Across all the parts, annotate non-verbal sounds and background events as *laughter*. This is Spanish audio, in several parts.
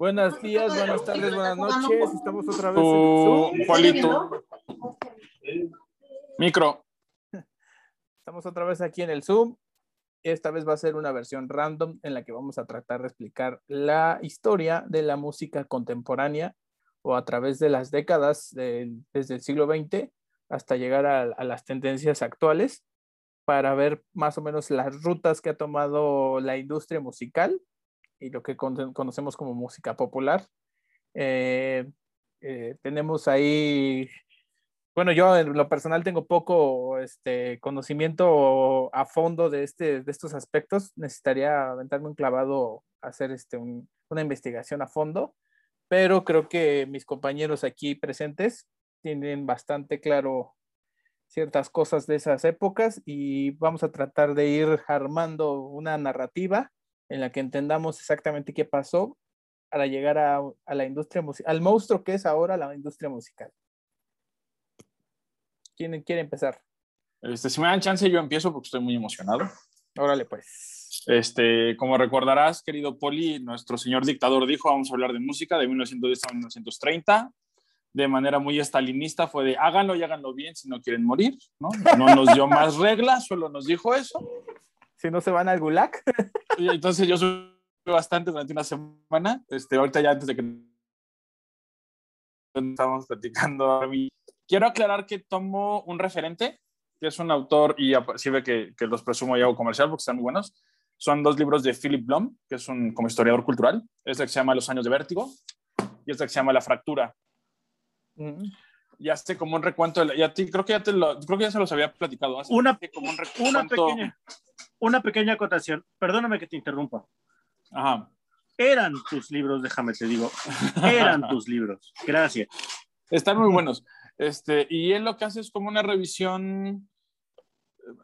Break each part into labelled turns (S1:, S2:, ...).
S1: Buenos días, buenas tardes, buenas noches. Estamos otra vez en
S2: Juanito. Micro.
S1: Estamos otra vez aquí en el Zoom. Esta vez va a ser una versión random en la que vamos a tratar de explicar la historia de la música contemporánea o a través de las décadas desde el siglo XX hasta llegar a las tendencias actuales para ver más o menos las rutas que ha tomado la industria musical y lo que conocemos como música popular. Eh, eh, tenemos ahí, bueno, yo en lo personal tengo poco este, conocimiento a fondo de, este, de estos aspectos. Necesitaría aventarme un clavado, hacer este, una investigación a fondo, pero creo que mis compañeros aquí presentes tienen bastante claro ciertas cosas de esas épocas y vamos a tratar de ir armando una narrativa en la que entendamos exactamente qué pasó para llegar a, la industria musical, al monstruo que es ahora la industria musical. ¿Quién quiere empezar?
S2: Este, si me dan chance, yo empiezo porque estoy muy emocionado.
S1: Órale, pues.
S2: Este, como recordarás, querido Poli, nuestro señor dictador dijo, vamos a hablar de música de 1910 a 1930 de manera muy estalinista fue de háganlo y háganlo bien si no quieren morir, ¿no? No nos dio más reglas, solo nos dijo eso.
S1: Si no se van al gulag.
S2: Y entonces yo subí bastante durante una semana, este, ahorita ya antes de que estamos platicando, quiero aclarar que tomo un referente, que es un autor, y ve que, que los presumo y hago comercial porque están muy buenos, son dos libros de Philip Blom, que es un como historiador cultural, es el que se llama Los años de vértigo, y es el que se llama La fractura, ya sé como un recuento, ya ti, creo que ya te lo, creo que ya se los había platicado.
S3: una, como un una, pequeña, una pequeña acotación, perdóname que te interrumpa.
S2: Ajá.
S3: Eran tus libros, déjame te digo, eran *laughs* tus libros. Gracias.
S2: Están muy buenos. Este, y él lo que hace es como una revisión,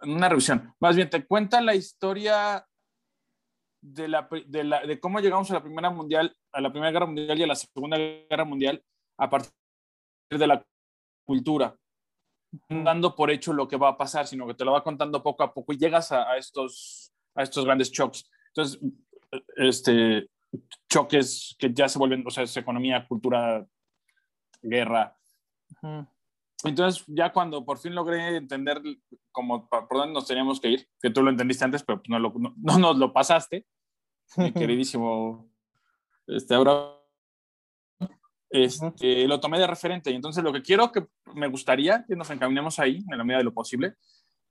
S2: una revisión, más bien te cuenta la historia de, la, de, la, de cómo llegamos a la Primera Mundial, a la Primera Guerra Mundial y a la Segunda Guerra Mundial a partir de la cultura, dando por hecho lo que va a pasar, sino que te lo va contando poco a poco y llegas a, estos, a estos grandes shocks. Entonces, este, choques que ya se vuelven, o sea, es economía, cultura, guerra. Entonces, ya cuando por fin logré entender como por dónde nos teníamos que ir, que tú lo entendiste antes, pero no, no, no nos lo pasaste, mi *laughs* queridísimo, este, ahora este, lo tomé de referente. Y entonces lo que quiero que me gustaría que nos encaminemos ahí, en la medida de lo posible,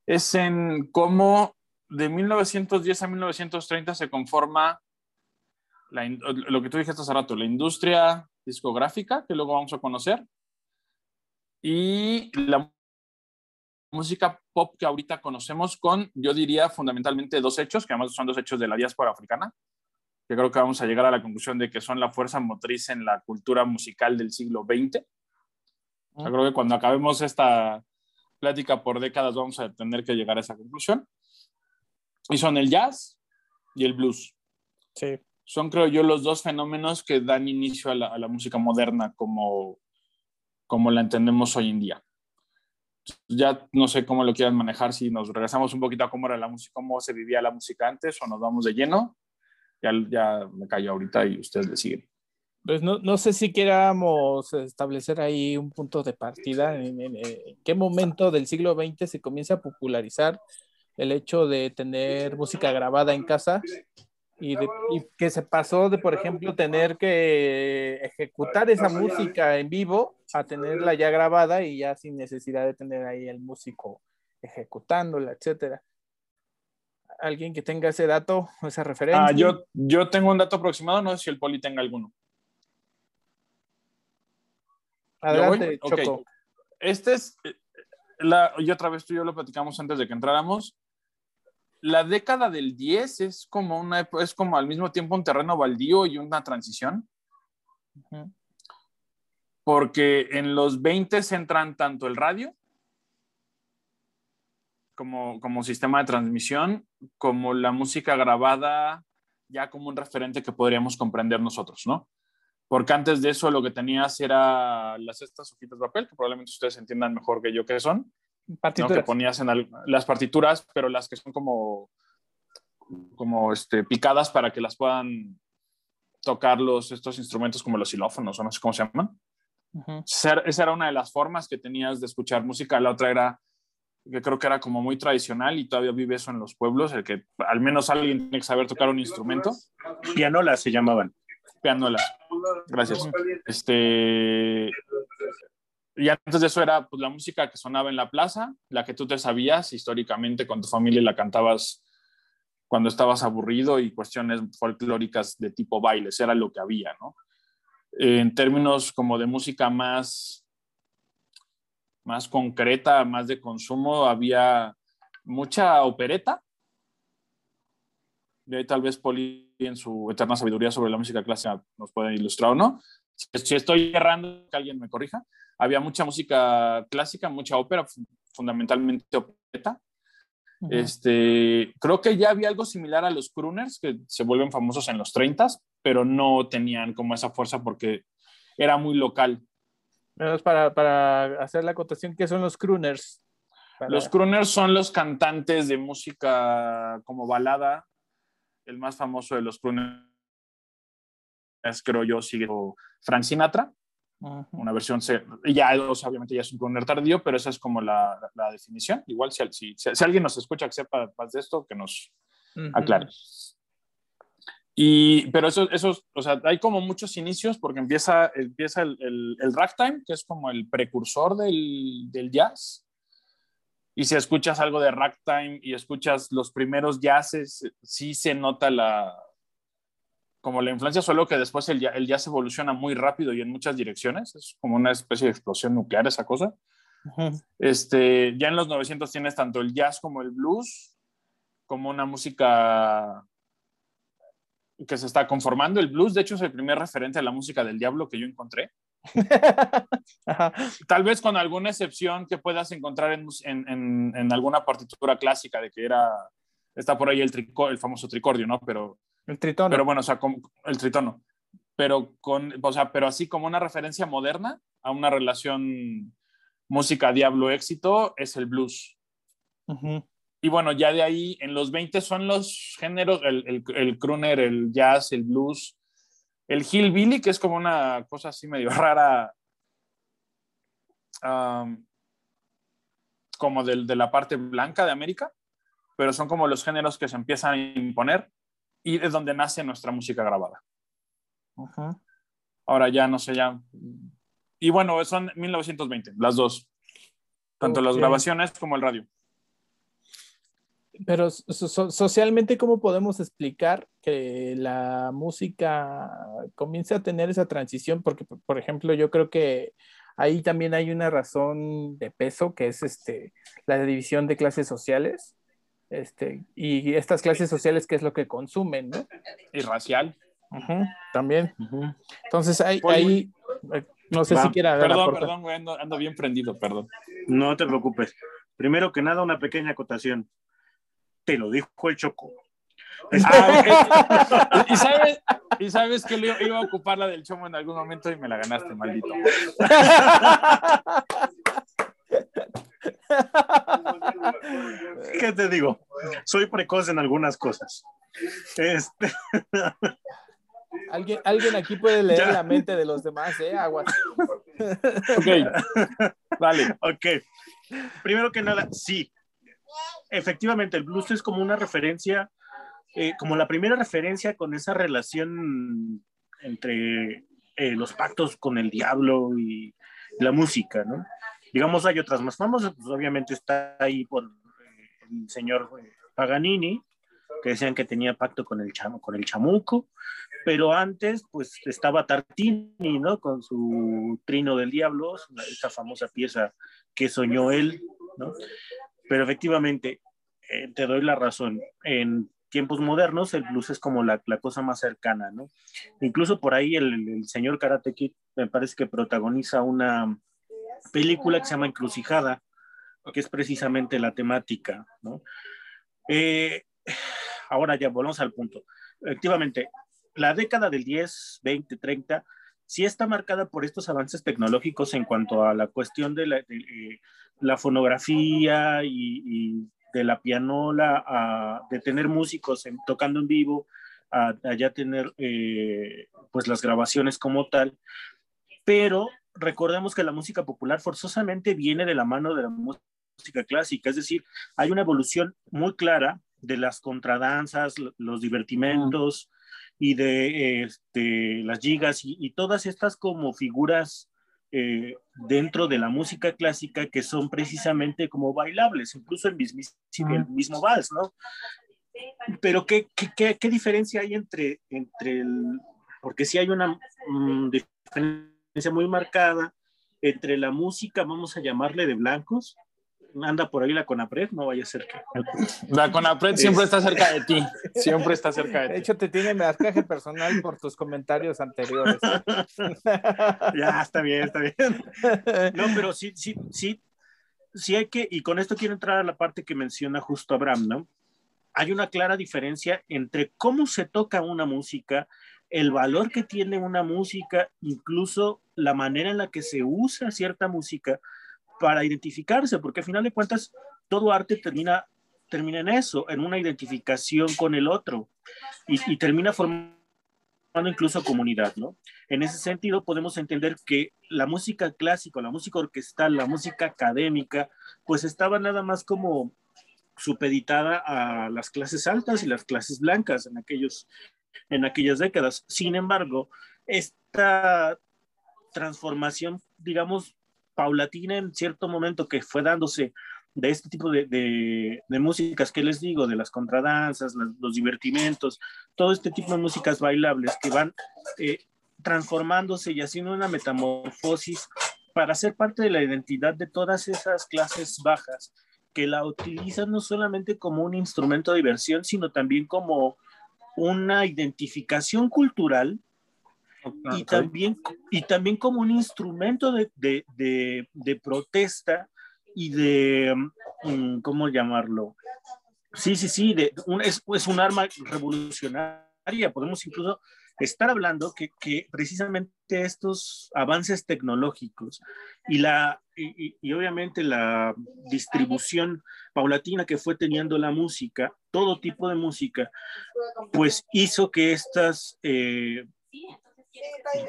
S2: es en cómo de 1910 a 1930 se conforma lo que tú dijiste hace rato, la industria discográfica, que luego vamos a conocer, y la música pop que ahorita conocemos con, yo diría, fundamentalmente dos hechos, que además son dos hechos de la diáspora africana que creo que vamos a llegar a la conclusión de que son la fuerza motriz en la cultura musical del siglo XX. Yo creo que cuando acabemos esta plática por décadas vamos a tener que llegar a esa conclusión. Y son el jazz y el blues.
S1: Sí.
S2: Son, creo yo, los dos fenómenos que dan inicio a la, música moderna como, como la entendemos hoy en día. Ya no sé cómo lo quieran manejar, si nos regresamos un poquito a cómo era la música, cómo se vivía la música antes o nos vamos de lleno ya, me callo ahorita y ustedes le.
S1: Pues no, no, sé si queramos establecer ahí un punto de partida, en, qué momento del siglo XX se comienza a popularizar el hecho de tener música grabada en casa y, que se pasó de, por ejemplo, tener que ejecutar esa música en vivo a tenerla ya grabada y ya sin necesidad de tener ahí el músico ejecutándola, etcétera alguien que tenga ese dato, esa referencia.
S2: Ah, yo, yo tengo un dato aproximado, no sé si el poli tenga alguno.
S1: Adelante, Choco.
S2: Este es, eh, la, y otra vez tú y yo lo platicamos antes de que entráramos. La década del 10 es como, una, es como al mismo tiempo un terreno baldío y una transición. Porque en los 20 entran tanto el radio como, como sistema de transmisión, como la música grabada ya como un referente que podríamos comprender nosotros, ¿no? Porque antes de eso lo que tenías era las estas hojitas de papel, que probablemente ustedes entiendan mejor que yo qué son,
S1: partituras.
S2: que ponías en las partituras, pero las que son como, como este, picadas para que las puedan tocar los, estos instrumentos como los xilófonos o no sé cómo se llaman. Esa era una de las formas que tenías de escuchar música. La otra era, que creo que era como muy tradicional y todavía vive eso en los pueblos, el que al menos alguien tiene que saber tocar un instrumento.
S3: Pianolas se llamaban.
S2: Pianolas. Gracias. Este, y antes de eso era pues, la música que sonaba en la plaza, la que tú te sabías históricamente con tu familia y la cantabas cuando estabas aburrido y cuestiones folclóricas de tipo bailes, era lo que había, ¿no? En términos como de música más, más concreta, más de consumo, había mucha opereta. Y ahí tal vez Poli en su eterna sabiduría sobre la música clásica nos puede ilustrar o no. Si estoy errando, que alguien me corrija había mucha música clásica, mucha ópera, fundamentalmente opereta. Este, creo que ya había algo similar a los crooners que se vuelven famosos en los 30, pero no tenían como esa fuerza porque era muy local.
S1: Para, para hacer la acotación, ¿qué son los crooners?
S2: Los crooners son los cantantes de música como balada. El más famoso de los crooners es, creo yo, sigue Frank Sinatra una versión, ya obviamente ya es un crooner tardío, pero esa es como la, la definición. Igual si, si, si, alguien nos escucha que sepa más de esto, que nos aclare. Y, pero eso, eso, o sea, hay como muchos inicios porque empieza, empieza el, el, el ragtime, que es como el precursor del, del, jazz. Y si escuchas algo de ragtime y escuchas los primeros jazzes, sí se nota la, como la influencia, solo que después el, el jazz evoluciona muy rápido y en muchas direcciones, es como una especie de explosión nuclear esa cosa. este, ya en los 900 tienes tanto el jazz como el blues, como una música que se está conformando. El blues, de hecho, es el primer referente a la música del diablo que yo encontré. *laughs* Tal vez con alguna excepción que puedas encontrar en, en, en, alguna partitura clásica de que era, está por ahí el, trico, el famoso tricordio, ¿no? Pero
S1: el tritono.
S2: Pero bueno, o sea, el tritono. Pero, con, o sea, pero así como una referencia moderna a una relación música, diablo, éxito, es el blues. Y bueno, ya de ahí, en los 20 son los géneros, el, el, el crooner, el jazz, el blues, el hillbilly, que es como una cosa así medio *laughs* rara, um, como de, de la parte blanca de América, pero son como los géneros que se empiezan a imponer y es donde nace nuestra música grabada. Ahora ya no sé, ya. Y bueno, son 1920, las dos. Tanto las grabaciones como el radio.
S1: Pero socialmente, ¿cómo podemos explicar que la música comience a tener esa transición? Porque, por ejemplo, yo creo que ahí también hay una razón de peso, que es este, la división de clases sociales. Este, y estas clases sociales, ¿qué es lo que consumen? ¿no?
S2: Y racial.
S1: también. Entonces, ahí, ahí eh, no sé si quiera.
S2: Perdón, perdón, güey, ando, bien prendido, perdón.
S3: No te preocupes. Primero que nada, una pequeña acotación. Te lo dijo el Choco. *laughs*
S2: Ah, ¿Y, sabes, y sabes que iba a ocupar la del chomo en algún momento y me la ganaste, maldito.
S3: ¿Qué te digo? Soy precoz en algunas cosas. Este...
S1: ¿Alguien, alguien aquí puede leer la mente de los demás, ¿eh? Aguas.
S2: ok. Vale.
S3: Ok. Primero que nada, sí. Efectivamente, el blues es como una referencia, eh, como la primera referencia con esa relación entre eh, los pactos con el diablo y la música, ¿no? Digamos, hay otras más famosas, pues obviamente está ahí por eh, el señor eh, Paganini, que decían que tenía pacto con el, con el chamuco, pero antes pues estaba Tartini, ¿no? Con su Trino del Diablo, esa famosa pieza que soñó él, ¿no? Pero efectivamente, eh, te doy la razón, en tiempos modernos el blues es como la, la cosa más cercana, ¿no? Incluso por ahí el, el señor Karate Kid me parece que protagoniza una película que se llama Encrucijada, que es precisamente la temática, ¿no? Eh, ahora ya volvemos al punto. Efectivamente, la década del 10, 20, 30 sí está marcada por estos avances tecnológicos en cuanto a la cuestión de la, eh, fonografía y, de la pianola, de tener músicos tocando en vivo, a, ya tener eh, pues las grabaciones como tal, pero recordemos que la música popular forzosamente viene de la mano de la música clásica, es decir, hay una evolución muy clara de las contradanzas, los divertimentos y de este, las gigas y, todas estas como figuras eh, dentro de la música clásica que son precisamente como bailables, incluso el, el mismo vals, ¿no? Pero ¿qué, qué, qué, diferencia hay entre, entre el, porque si hay una mm, diferencia muy marcada entre la música, vamos a llamarle de blancos, anda por ahí la Conapred, no vaya a ser que...
S2: La Conapred siempre está cerca de ti, *laughs* siempre está cerca de ti.
S1: De hecho, te tiene marcaje personal por tus comentarios anteriores. *laughs*
S3: ya, está bien, está bien. *laughs* No, pero sí, sí, sí, sí hay que, y con esto quiero entrar a la parte que menciona justo Abraham, ¿no? Hay una clara diferencia entre cómo se toca una música, el valor que tiene una música, incluso la manera en la que se usa cierta música, para identificarse, porque al final de cuentas todo arte termina, termina en eso, en una identificación con el otro y, termina formando incluso comunidad, ¿no? En ese sentido podemos entender que la música clásica, la música orquestal, la música académica, pues estaba nada más como supeditada a las clases altas y las clases blancas en, aquellos, en aquellas décadas. Sin embargo, esta transformación, digamos, paulatina en cierto momento que fue dándose de este tipo de, músicas que les digo, de las contradanzas, los divertimentos, todo este tipo de músicas bailables que van eh, transformándose y haciendo una metamorfosis para ser parte de la identidad de todas esas clases bajas que la utilizan no solamente como un instrumento de diversión, sino también como una identificación cultural y, también, y también como un instrumento de, de, de, protesta y de, mm, ¿cómo llamarlo? Sí, sí, sí, de, un, es, es un arma revolucionaria. Podemos incluso estar hablando que, que precisamente estos avances tecnológicos y, la, y, y, obviamente la distribución paulatina que fue teniendo la música, todo tipo de música, pues hizo que estas eh,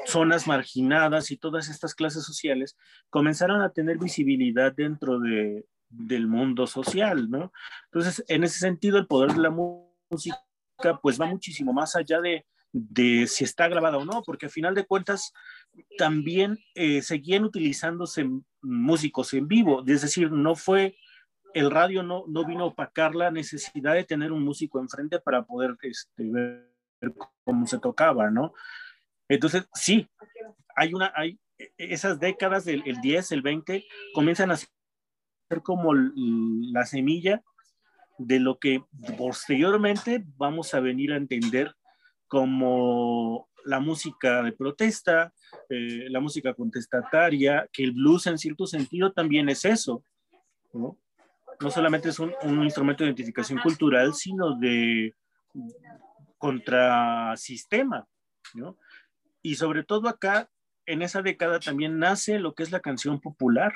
S3: zonas marginadas y todas estas clases sociales comenzaron a tener visibilidad dentro de, del mundo social, ¿no? Entonces, en ese sentido, el poder de la música pues va muchísimo más allá de, de si está grabada o no, porque al final de cuentas también eh, seguían utilizándose músicos en vivo, es decir, no fue, el radio no, no vino a opacar la necesidad de tener un músico enfrente para poder este, ver cómo se tocaba, ¿no? Entonces, sí, hay una, hay esas décadas del el 10, el 20, comienzan a ser como la semilla de lo que posteriormente vamos a venir a entender como la música de protesta, eh, la música contestataria, que el blues en cierto sentido también es eso, ¿no? No solamente es un, un instrumento de identificación cultural, sino de contrasistema, ¿no? Y sobre todo acá, en esa década también nace lo que es la canción popular.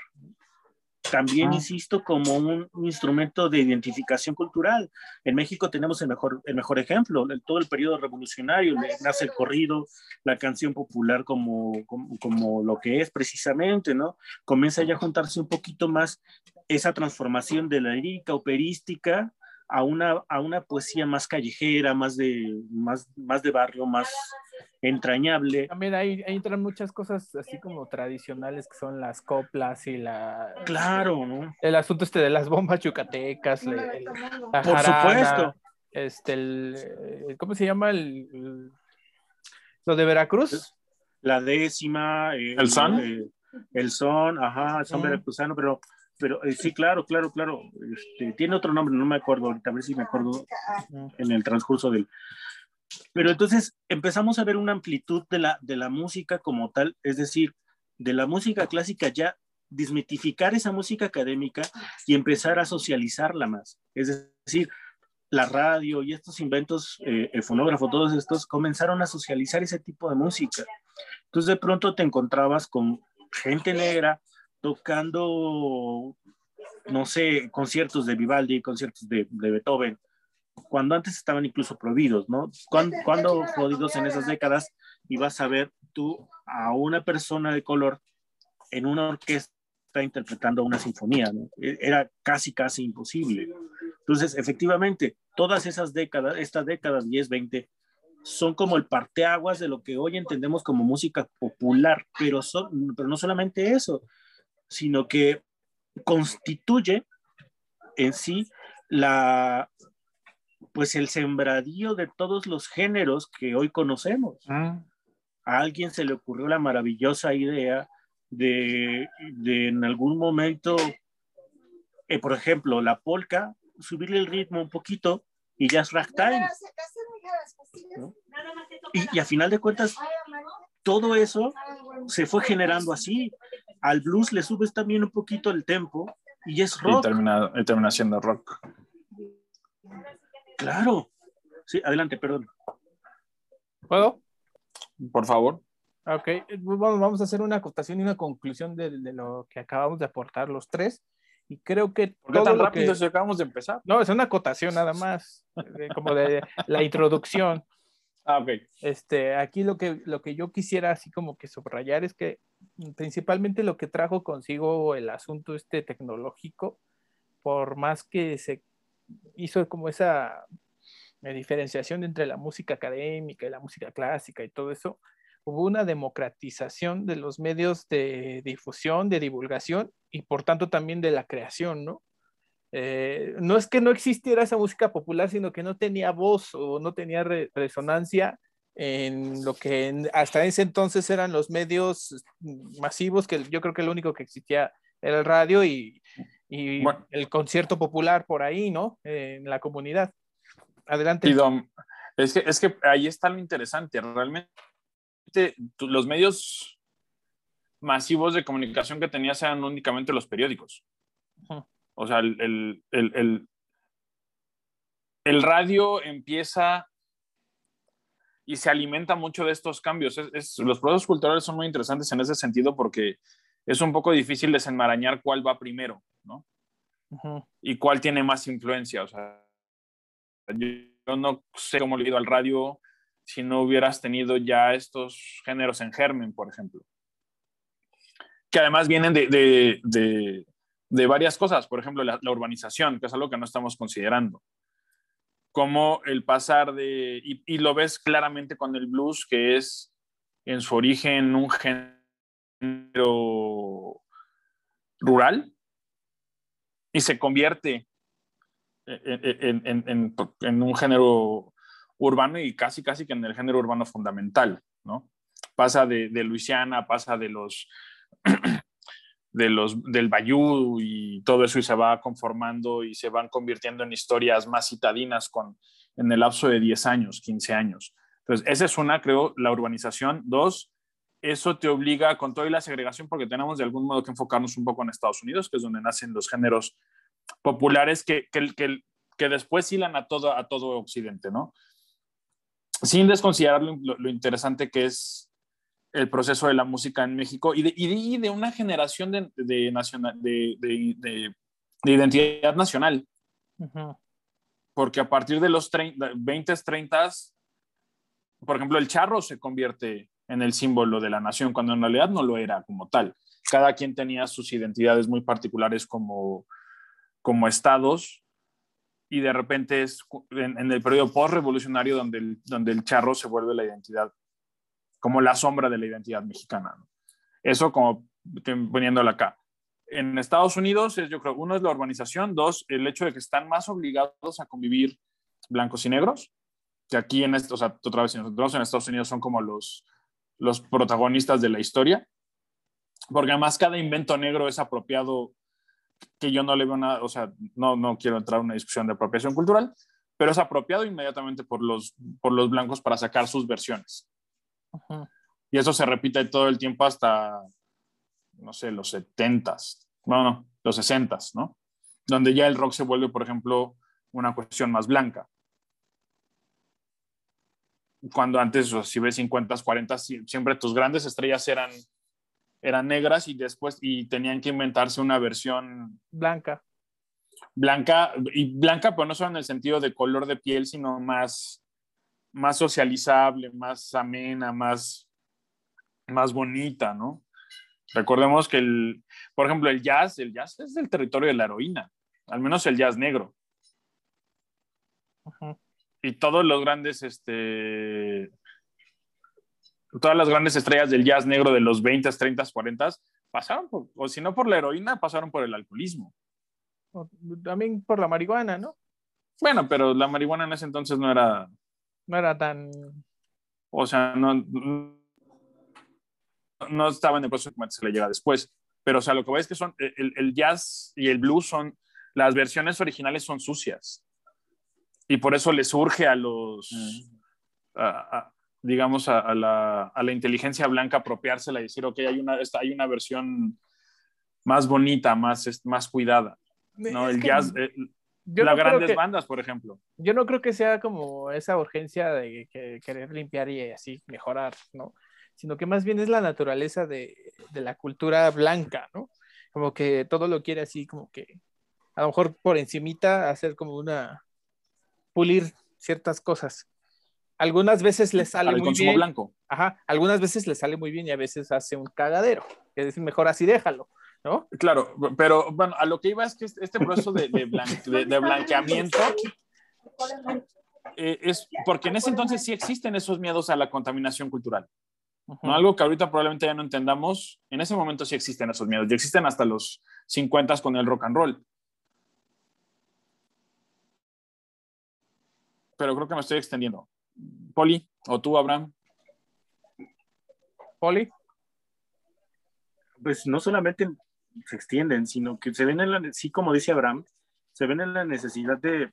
S3: También, ah. insisto, como un, instrumento de identificación cultural. En México tenemos el mejor, el mejor ejemplo, en todo el periodo revolucionario, nace el corrido, la canción popular como, como, como, lo que es precisamente, ¿no? Comienza ya a juntarse un poquito más esa transformación de la lírica operística a una, a una poesía más callejera, más de, más, más de barrio, más, entrañable.
S1: También ahí, entran muchas cosas así como tradicionales que son las coplas y la...
S3: Claro, ¿no?
S1: El asunto este de las bombas yucatecas,
S3: Por supuesto.
S1: Este, el, ¿cómo se llama? El, lo de Veracruz.
S3: La décima.
S2: El, son.
S3: El, son, ajá, el son veracruzano, pero pero eh, sí, claro, claro, claro. Este, tiene otro nombre, no me acuerdo ahorita, a ver si me acuerdo en el transcurso del, pero entonces empezamos a ver una amplitud de la, de la música como tal, es decir, de la música clásica ya desmitificar esa música académica y empezar a socializarla más. Es decir, la radio y estos inventos, eh, el fonógrafo, todos estos, comenzaron a socializar ese tipo de música. Entonces de pronto te encontrabas con gente negra tocando, no sé, conciertos de Vivaldi, conciertos de, de Beethoven, cuando antes estaban incluso prohibidos, ¿no? ¿Cuándo, ¿Cuándo jodidos en esas décadas ibas a ver tú a una persona de color en una orquesta interpretando una sinfonía, ¿no? E, era casi, casi imposible. Entonces, efectivamente, todas esas décadas, estas décadas 10, 20, son como el parteaguas de lo que hoy entendemos como música popular, pero, son, pero no solamente eso, sino que constituye en sí la, pues el sembradío de todos los géneros que hoy conocemos. Ah. A alguien se le ocurrió la maravillosa idea de, en algún momento, eh, por ejemplo, la polka, subirle el ritmo un poquito y ya es ragtime. Y, y a final de cuentas, todo eso se fue generando así. Al blues le subes también un poquito el tempo y es rock.
S2: Y termina, y termina siendo rock.
S3: Claro. Sí, adelante, perdón.
S1: ¿Puedo?
S2: Por favor.
S1: Ok, vamos a hacer una acotación y una conclusión de, lo que acabamos de aportar los tres. Y creo que.
S2: ¿Por qué tan rápido si acabamos de empezar?
S1: No, es una acotación nada más, como de la introducción.
S2: Ah, ok.
S1: Este, aquí lo que, lo que yo quisiera así como que subrayar es que principalmente lo que trajo consigo el asunto este tecnológico, por más que se hizo como esa eh, diferenciación entre la música académica y la música clásica y todo eso, hubo una democratización de los medios de difusión, de divulgación y por tanto también de la creación, ¿no? Eh, no es que no existiera esa música popular, sino que no tenía voz o no tenía resonancia en lo que hasta ese entonces eran los medios masivos, que yo creo que lo único que existía era el radio y, y el concierto popular por ahí, ¿no? en la comunidad. Adelante.
S2: es, que, es que ahí está lo interesante. Realmente los medios masivos de comunicación que tenías eran únicamente los periódicos. O sea, el, el, el, el, radio empieza y se alimenta mucho de estos cambios. Es, los procesos culturales son muy interesantes en ese sentido porque es un poco difícil desenmarañar cuál va primero, ¿no? Y cuál tiene más influencia. O sea, yo, no sé cómo le he ido al radio si no hubieras tenido ya estos géneros en germen, por ejemplo. Que además vienen de, de, de, varias cosas, por ejemplo, la, urbanización, que es algo que no estamos considerando. Como el pasar de, y, y lo ves claramente con el blues, que es en su origen un género rural y se convierte en, un género urbano y casi, casi que en el género urbano fundamental, ¿no? Pasa de, Luisiana, pasa de los, *clears throat* de los, del Bayou y todo eso y se va conformando y se van convirtiendo en historias más citadinas con, en el lapso de 10 años, 15 años. Entonces, esa es una, creo, la urbanización. Dos, eso te obliga con toda la segregación, porque tenemos de algún modo que enfocarnos un poco en Estados Unidos, que es donde nacen los géneros populares que, que, que, que después hilan a todo, a todo Occidente, ¿no? Sin desconsiderar lo, interesante que es el proceso de la música en México y de, y de, una generación de, de, nacional, de, de, identidad nacional. Porque a partir de los 30, 20, 30, por ejemplo, el charro se convierte en el símbolo de la nación, cuando en realidad no lo era como tal. Cada quien tenía sus identidades muy particulares como, como estados y de repente es en, el periodo post-revolucionario donde el, donde el charro se vuelve la identidad, como la sombra de la identidad mexicana. Eso como poniéndolo acá. En Estados Unidos, es, yo creo, uno es la urbanización, dos, el hecho de que están más obligados a convivir blancos y negros, que aquí en, esto, o sea, otra vez, nosotros en Estados Unidos son como los, los protagonistas de la historia, porque además cada invento negro es apropiado, que yo no le veo nada, o sea, no, no quiero entrar en una discusión de apropiación cultural, pero es apropiado inmediatamente por los, por los blancos para sacar sus versiones. Y eso se repite todo el tiempo hasta, no sé, los 70s, bueno, no, los 60s, ¿no? Donde ya el rock se vuelve, por ejemplo, una cuestión más blanca cuando antes, o si ves 50, 40, siempre tus grandes estrellas eran, eran negras y después y tenían que inventarse una versión
S1: blanca.
S2: Blanca, y blanca, pero no solo en el sentido de color de piel, sino más, más socializable, más amena, más, más bonita, ¿no? Recordemos que el, por ejemplo, el jazz, el jazz es del territorio de la heroína, al menos el jazz negro. Y todos los grandes, este, todas las grandes estrellas del jazz negro de los 20, 30, 40 pasaron, por, o si no por la heroína, pasaron por el alcoholismo.
S1: También por la marihuana, ¿no?
S2: Bueno, pero la marihuana en ese entonces no era...
S1: No era tan...
S2: O sea, no, no estaba en el proceso que se le llega después. Pero, o sea, lo que voy es que son, el, el, jazz y el blues son, las versiones originales son sucias. Y por eso le surge a los, a, a, digamos, a, a, la, a, la, inteligencia blanca apropiársela y decir, ok, hay una, hay una versión más bonita, más, más cuidada. ¿no? Es el jazz, eh, las no grandes que, bandas, por ejemplo.
S1: Yo no creo que sea como esa urgencia de que, querer limpiar y así mejorar, ¿no? Sino que más bien es la naturaleza de, de la cultura blanca, ¿no? Como que todo lo quiere así, como que a lo mejor por encimita hacer como una pulir ciertas cosas. Algunas veces le sale muy bien.
S2: blanco.
S1: Ajá, algunas veces le sale muy bien y a veces hace un cagadero. Es decir, mejor así déjalo, ¿no?
S2: Claro, pero bueno, a lo que iba es que este proceso de, de, blan de, de blanqueamiento eh, es porque en ese entonces sí existen esos miedos a la contaminación cultural. Uh -huh. ¿no? Algo que ahorita probablemente ya no entendamos, en ese momento sí existen esos miedos, y existen hasta los 50 con el rock and roll. Pero creo que me estoy extendiendo. Poli, o tú, Abraham.
S1: Poli.
S3: Pues no solamente se extienden, sino que se ven en la, sí, como dice Abraham, se ven en la necesidad de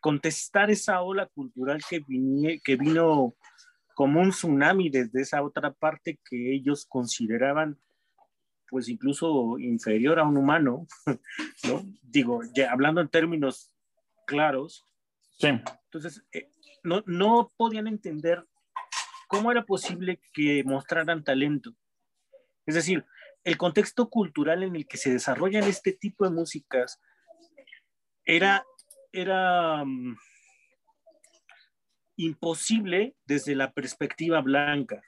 S3: contestar esa ola cultural que, vine, que vino como un tsunami desde esa otra parte que ellos consideraban pues incluso inferior a un humano, *laughs* ¿no? Digo, ya hablando en términos claros.
S2: Sí.
S3: Entonces, eh, no, no podían entender cómo era posible que mostraran talento. Es decir, el contexto cultural en el que se desarrollan este tipo de músicas era, era um, imposible desde la perspectiva blanca.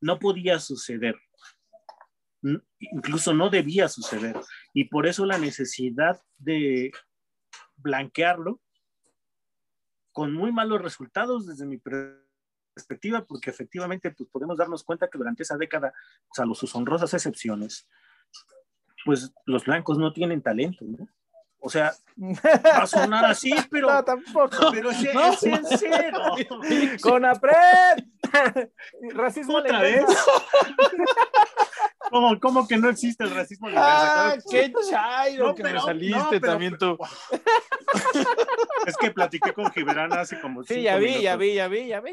S3: No podía suceder. Incluso no debía suceder. Y por eso la necesidad de blanquearlo con muy malos resultados desde mi perspectiva, porque efectivamente pues, podemos darnos cuenta que durante esa década, salvo sus honrosas excepciones, pues los blancos no tienen talento, ¿no? O sea, va a sonar así, *laughs* pero.
S1: No, tampoco. *laughs*
S3: Pero es, no. es sincero.
S1: Con apret. *laughs* Racismo
S3: ¿Otra vez? ¿Cómo, ¿Cómo, que no existe el racismo
S2: Ah, qué chairo no, que pero, me saliste no, pero, también tú. *laughs*
S3: Es que platiqué con Gibran hace como
S1: Sí, ya vi, minutos. ya vi, ya vi, ya vi.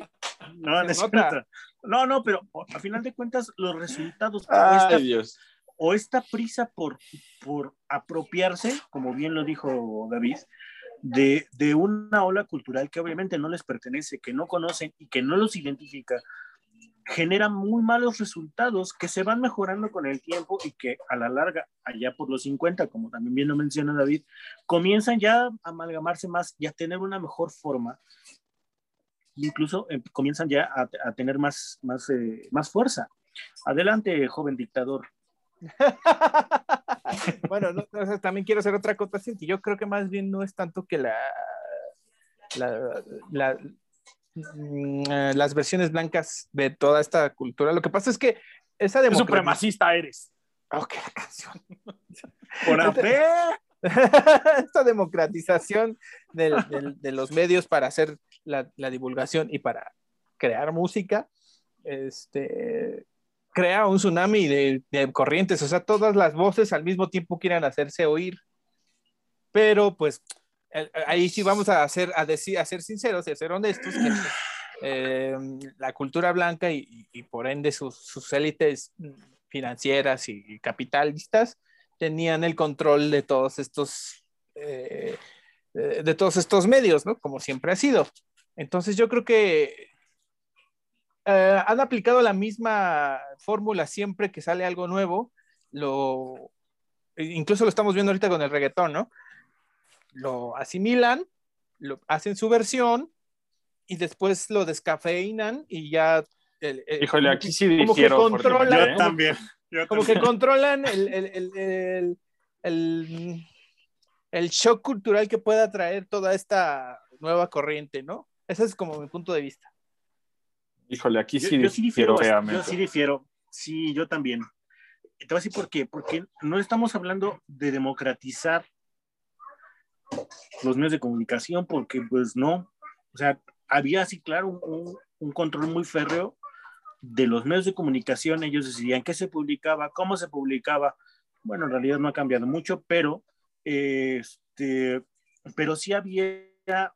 S3: No, no, no, no, pero a final de cuentas los resultados
S2: Ay, esta, Dios.
S3: o esta prisa por, por apropiarse, como bien lo dijo David, de, de, una ola cultural que obviamente no les pertenece, que no conocen y que no los identifica, genera muy malos resultados que se van mejorando con el tiempo y que a la larga, allá por los 50, como también bien lo menciona David, comienzan ya a amalgamarse más y a tener una mejor forma. Incluso eh, comienzan ya a, a, tener más, más, eh, más fuerza. Adelante, joven dictador. *laughs*
S1: bueno, no, también quiero hacer otra acotación, que yo creo que más bien no es tanto que la, la, la, las versiones blancas de toda esta cultura. Lo que pasa es que esa
S2: democracia... supremacista eres.
S1: Ok, la canción.
S3: Por *laughs* *laughs*
S1: esta democratización del, del, de los medios para hacer la, la, divulgación y para crear música, este, crea un tsunami de, de, corrientes, o sea, todas las voces al mismo tiempo quieran hacerse oír. Pero pues ahí sí vamos a, hacer, a, decir, a ser sinceros y a ser honestos que eh, la cultura blanca y, por ende sus, élites financieras y capitalistas tenían el control de todos estos eh, de todos estos medios, ¿no? Como siempre ha sido. Entonces yo creo que eh, han aplicado la misma fórmula siempre que sale algo nuevo, lo, incluso lo estamos viendo ahorita con el reggaetón, ¿no? Lo asimilan, lo hacen su versión y después lo descafeinan y ya.
S2: Híjole, aquí sí difiero.
S1: Como que controlan,
S3: Yo también. Yo
S1: como que controlan el, el, el, el, el, el shock cultural que pueda traer toda esta nueva corriente, ¿no? Ese es como mi punto de vista.
S2: Híjole, aquí sí
S3: yo sí
S2: difiero
S3: difiero,
S2: feamente.
S3: yo sí difiero. Sí, yo también. Te voy a decir por qué. Porque no estamos hablando de democratizar los medios de comunicación, porque pues no. O sea, había así, claro, un, control muy férreo de los medios de comunicación. Ellos decidían qué se publicaba, cómo se publicaba. Bueno, en realidad no ha cambiado mucho, pero, este, pero sí había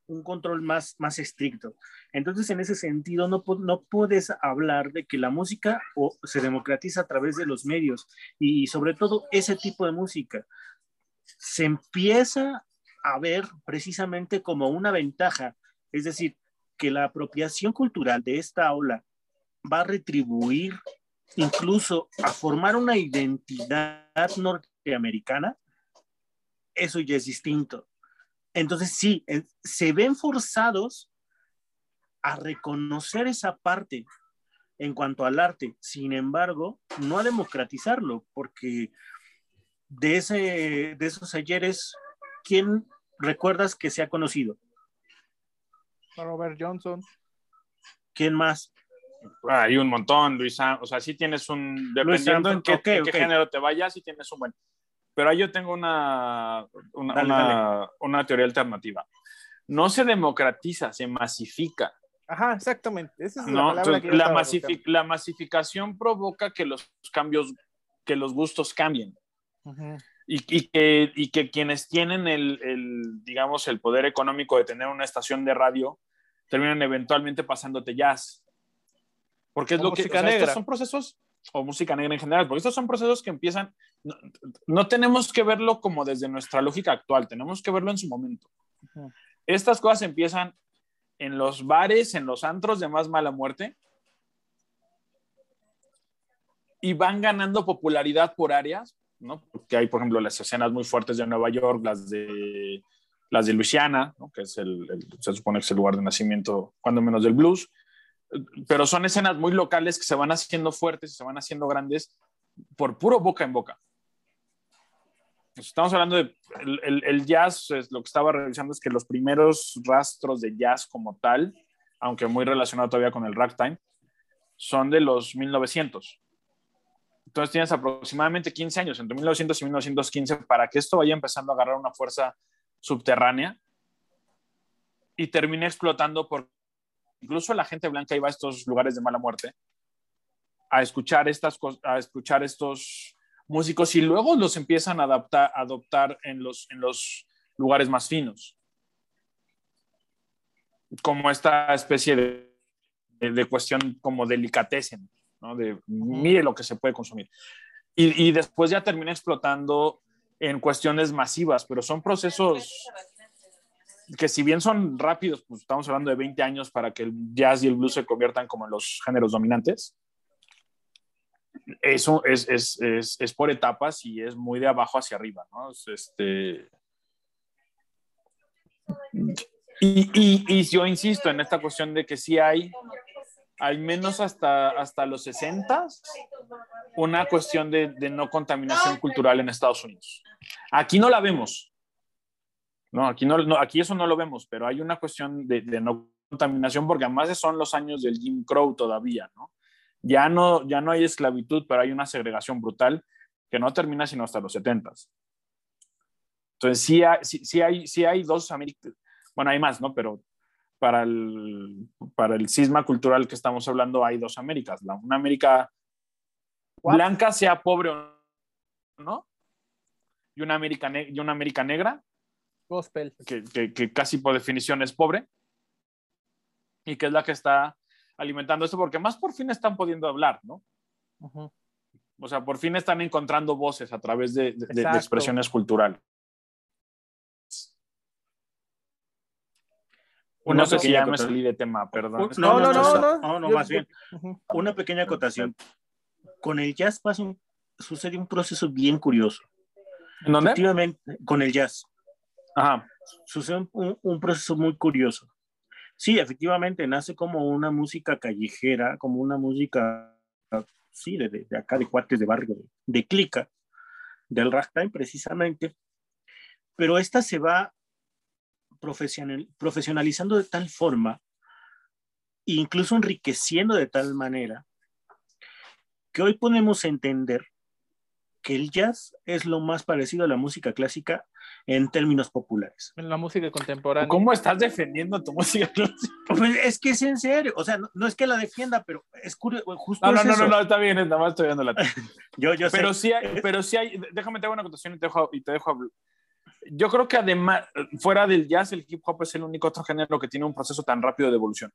S3: un control más, más estricto. Entonces, en ese sentido, no, no puedes hablar de que la música o, se democratiza a través de los medios y sobre todo ese tipo de música. Se empieza a ver precisamente como una ventaja, es decir, que la apropiación cultural de esta ola va a retribuir incluso a formar una identidad norteamericana, eso ya es distinto. Entonces sí, se ven forzados a reconocer esa parte en cuanto al arte, sin embargo, no a democratizarlo, porque de, ese, de esos ayeres, ¿quién recuerdas que se ha conocido?
S1: Robert Johnson.
S3: ¿Quién más?
S2: Ah, Hay un montón, Luis O sea, sí tienes un. Dependiendo en, qué,
S3: Armstrong, ok,
S2: en qué género te vayas, sí tienes un buen. Pero ahí yo tengo una, una,
S3: Dale,
S2: una- una teoría alternativa. No se democratiza, se masifica.
S1: Ajá, exactamente. Esa es la
S2: ¿no?
S1: palabra
S2: Entonces,
S1: que
S2: la,
S1: estaba
S2: masifi-
S1: buscando.
S2: la masificación provoca que los cambios, que los gustos cambien.
S1: Ujú.
S2: Y, y que, y que quienes tienen el, el, digamos, el poder económico de tener una estación de radio terminan eventualmente pasándote jazz. Porque es
S1: O
S2: lo que o sea, estos
S1: negra.
S2: son procesos, o música negra en general, porque estos son procesos que empiezan, no, no tenemos que verlo como desde nuestra lógica actual, tenemos que verlo en su momento. Estas cosas empiezan en los bares, en los antros de más mala muerte, y van ganando popularidad por áreas, ¿no? Porque hay, por ejemplo, las escenas muy fuertes de Nueva York, las de, las de Luisiana, ¿no? que es el, el- se supone que es el lugar de nacimiento, cuando menos del blues, pero son escenas muy locales que se van haciendo fuertes y se van haciendo grandes por puro boca en boca. Estamos hablando de el, el- el jazz, es lo que estaba revisando es que los primeros rastros de jazz como tal, aunque muy relacionado todavía con el ragtime, son de los 1900. Entonces tienes aproximadamente 15 años, entre 1900 y 1915, para que esto vaya empezando a agarrar una fuerza subterránea y termine explotando por incluso la gente blanca iba a estos lugares de mala muerte a escuchar estas a escuchar estos músicos y luego los empiezan a adaptar adoptar en los en los lugares más finos. Como esta especie de, de, de cuestión como delicatessen ¿no? de mire lo que se puede consumir y, y después ya termina explotando en cuestiones masivas pero son procesos que si bien son rápidos, pues estamos hablando de 20 años para que el jazz y el blues se conviertan como en los géneros dominantes. Eso es, es, es, es por etapas y es muy de abajo hacia arriba, ¿no? Es Este... Y, y, y yo insisto en esta cuestión de que sí hay, al menos hasta, hasta los 60, una cuestión de, de no contaminación cultural en Estados Unidos. Aquí no la vemos, no, aquí, no, no, aquí eso no lo vemos, pero hay una cuestión de, de, no contaminación porque además son los años del Jim Crow todavía, ¿no? Ya no, ya no hay esclavitud, pero hay una segregación brutal que no termina sino hasta los 70. Entonces sí hay, sí, sí hay, sí hay dos Américas, bueno, hay más, ¿no? Pero para el, para el cisma cultural que estamos hablando hay dos Américas, la, una América blanca, sea pobre o no, y una América, y una América negra,
S1: Gospel.
S2: Que, que, que, casi por definición es pobre y que es la que está alimentando esto, porque más por fin están pudiendo hablar, ¿no? Uh -huh. O sea, por fin están encontrando voces a través de, de, de expresiones culturales. Una no sé si ya me salí de tema, perdón.
S3: No, no, no, no, no, no, no más bien. Uh. Una pequeña acotación. Con el jazz pasa un, sucede un proceso bien curioso.
S2: ¿En dónde?
S3: Efectivamente, con el jazz.
S2: Ajá.
S3: Sucede un, un proceso muy curioso. Sí, efectivamente, nace como una música callejera, como una música, sí, de, de acá, de cuartes de barrio, de, de clica, del ragtime precisamente, pero esta se va profesional, profesionalizando de tal forma, incluso enriqueciendo de tal manera, que hoy podemos entender que el jazz es lo más parecido a la música clásica en términos populares.
S1: En la música contemporánea.
S2: ¿Cómo estás defendiendo tu música clásica?
S3: Pues es que es en serio, o sea, no, no es que la defienda, pero es curioso, justo
S2: No, no,
S3: es
S2: no,
S3: eso.
S2: no, no, está bien, nada más estoy dando la. *laughs*
S3: Yo, yo
S2: Pero
S3: sé.
S2: sí hay, pero sí hay, déjame te hago una acotación y te dejo, y te dejo hablar. Yo creo que además, fuera del jazz, el hip hop es el único otro género que tiene un proceso tan rápido de evolución.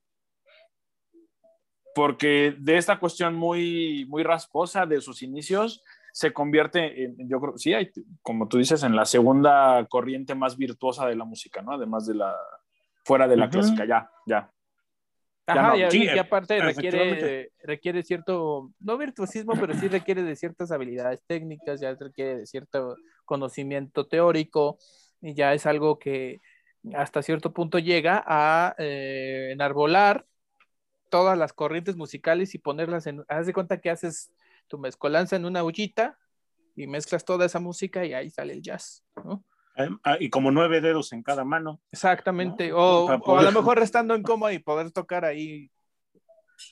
S2: Porque de esta cuestión muy, muy rasposa de sus inicios, se convierte en, yo creo, sí, hay, como tú dices, en la segunda corriente más virtuosa de la música, ¿no? Además de la, fuera de la clásica, ya, ya.
S1: Ajá,
S2: no,
S1: y,
S3: sí,
S1: y aparte
S3: efectivamente.
S1: requiere, requiere cierto, no virtuosismo, pero sí requiere de ciertas habilidades técnicas, ya requiere de cierto conocimiento teórico, y ya es algo que hasta cierto punto llega a eh, enarbolar todas las corrientes musicales y ponerlas en, haz de cuenta que haces tu mezcolanza en una ollita y mezclas toda esa música y ahí sale el jazz, ¿no?
S3: Ah, y como nueve dedos en cada mano.
S1: Exactamente,
S3: No,
S1: o, o a lo mejor *laughs* estando en coma y poder tocar ahí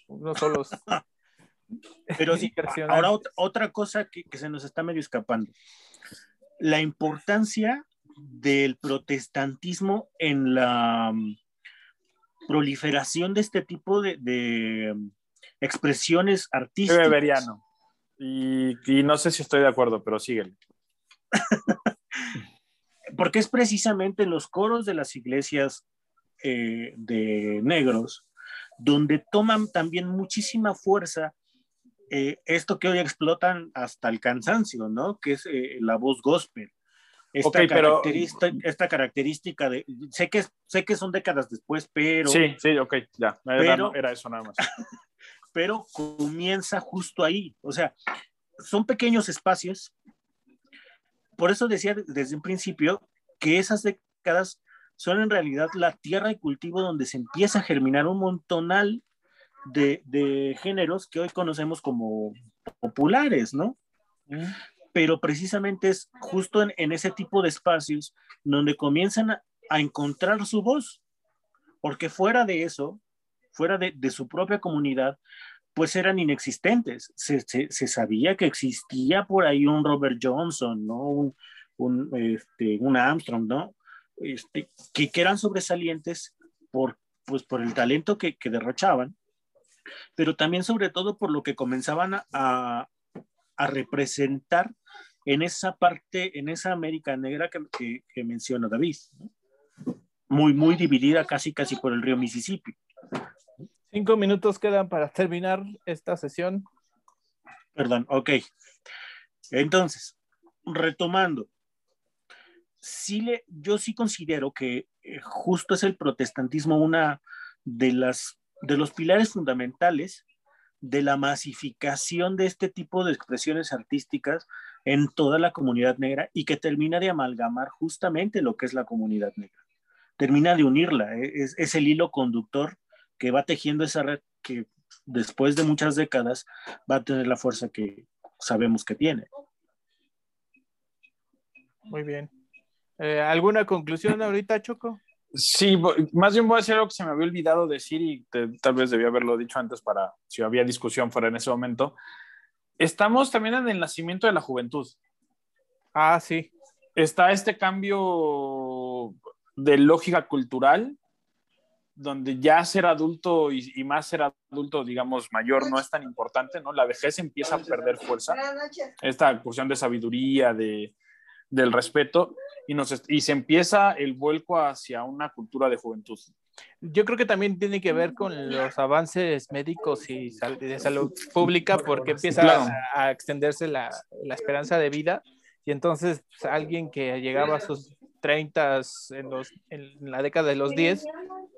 S1: unos solos. *laughs*
S3: Pero sí, ahora ot- otra cosa que, que se nos está medio escapando. La importancia del protestantismo en la mm, proliferación de este tipo de, de, mm, expresiones artísticas.
S2: beberiano. Y, y no sé si estoy de acuerdo, pero síguele. *laughs*
S3: porque es precisamente en los coros de las iglesias eh, de negros donde toman también muchísima fuerza eh, esto que hoy explotan hasta el cansancio, ¿no? Que es eh, la voz gospel. Esta,
S2: Ok, pero-
S3: característica, esta característica de, sé que, sé que son décadas después, pero,
S2: Sí, sí, ok, ya. Era,
S3: Pero-
S2: era eso nada más. *laughs*
S3: pero comienza justo ahí. O sea, son pequeños espacios. Por eso decía desde un principio que esas décadas son en realidad la tierra de cultivo donde se empieza a germinar un montonal de, géneros que hoy conocemos como populares, ¿no? Pero precisamente es justo en, ese tipo de espacios donde comienzan a, encontrar su voz, porque fuera de eso, fuera de su propia comunidad, pues eran inexistentes. Se, se, sabía que existía por ahí un Robert Johnson, ¿no? Un, un, este, un Armstrong, ¿no? Este, que, que eran sobresalientes por, pues, por el talento que, que derrochaban, pero también sobre todo por lo que comenzaban a, a, representar en esa parte, en esa América negra que, que, menciona David, muy, muy dividida casi, casi por el río Mississippi.
S1: Cinco minutos quedan para terminar esta sesión.
S3: Perdón, ok. Entonces, retomando, sí le, yo sí considero que eh, justo es el protestantismo una de las de los pilares fundamentales de la masificación de este tipo de expresiones artísticas en toda la comunidad negra y que termina de amalgamar justamente lo que es la comunidad negra. Termina de unirla, eh, es, es el hilo conductor que va tejiendo esa red que después de muchas décadas va a tener la fuerza que sabemos que tiene.
S1: Muy bien. Eh, ¿Alguna conclusión ahorita, Choco?
S2: Sí, más bien voy a decir algo que se me había olvidado decir y te- tal vez debía haberlo dicho antes para si había discusión fuera en ese momento. Estamos también en el nacimiento de la juventud.
S1: Ah, sí.
S2: Está este cambio de lógica cultural, donde ya ser adulto y, y más ser adulto, digamos, mayor no es tan importante, ¿no? La vejez empieza a perder fuerza. Esta cuestión de sabiduría, de, del respeto, y, nos, y se empieza el vuelco hacia una cultura de juventud.
S1: Yo creo que también tiene que ver con los avances médicos y de salud pública, porque empieza
S2: Claro.
S1: a, a extenderse la, la esperanza de vida. Y entonces, pues, alguien que llegaba a sus 30 en, los, en la década de los 10,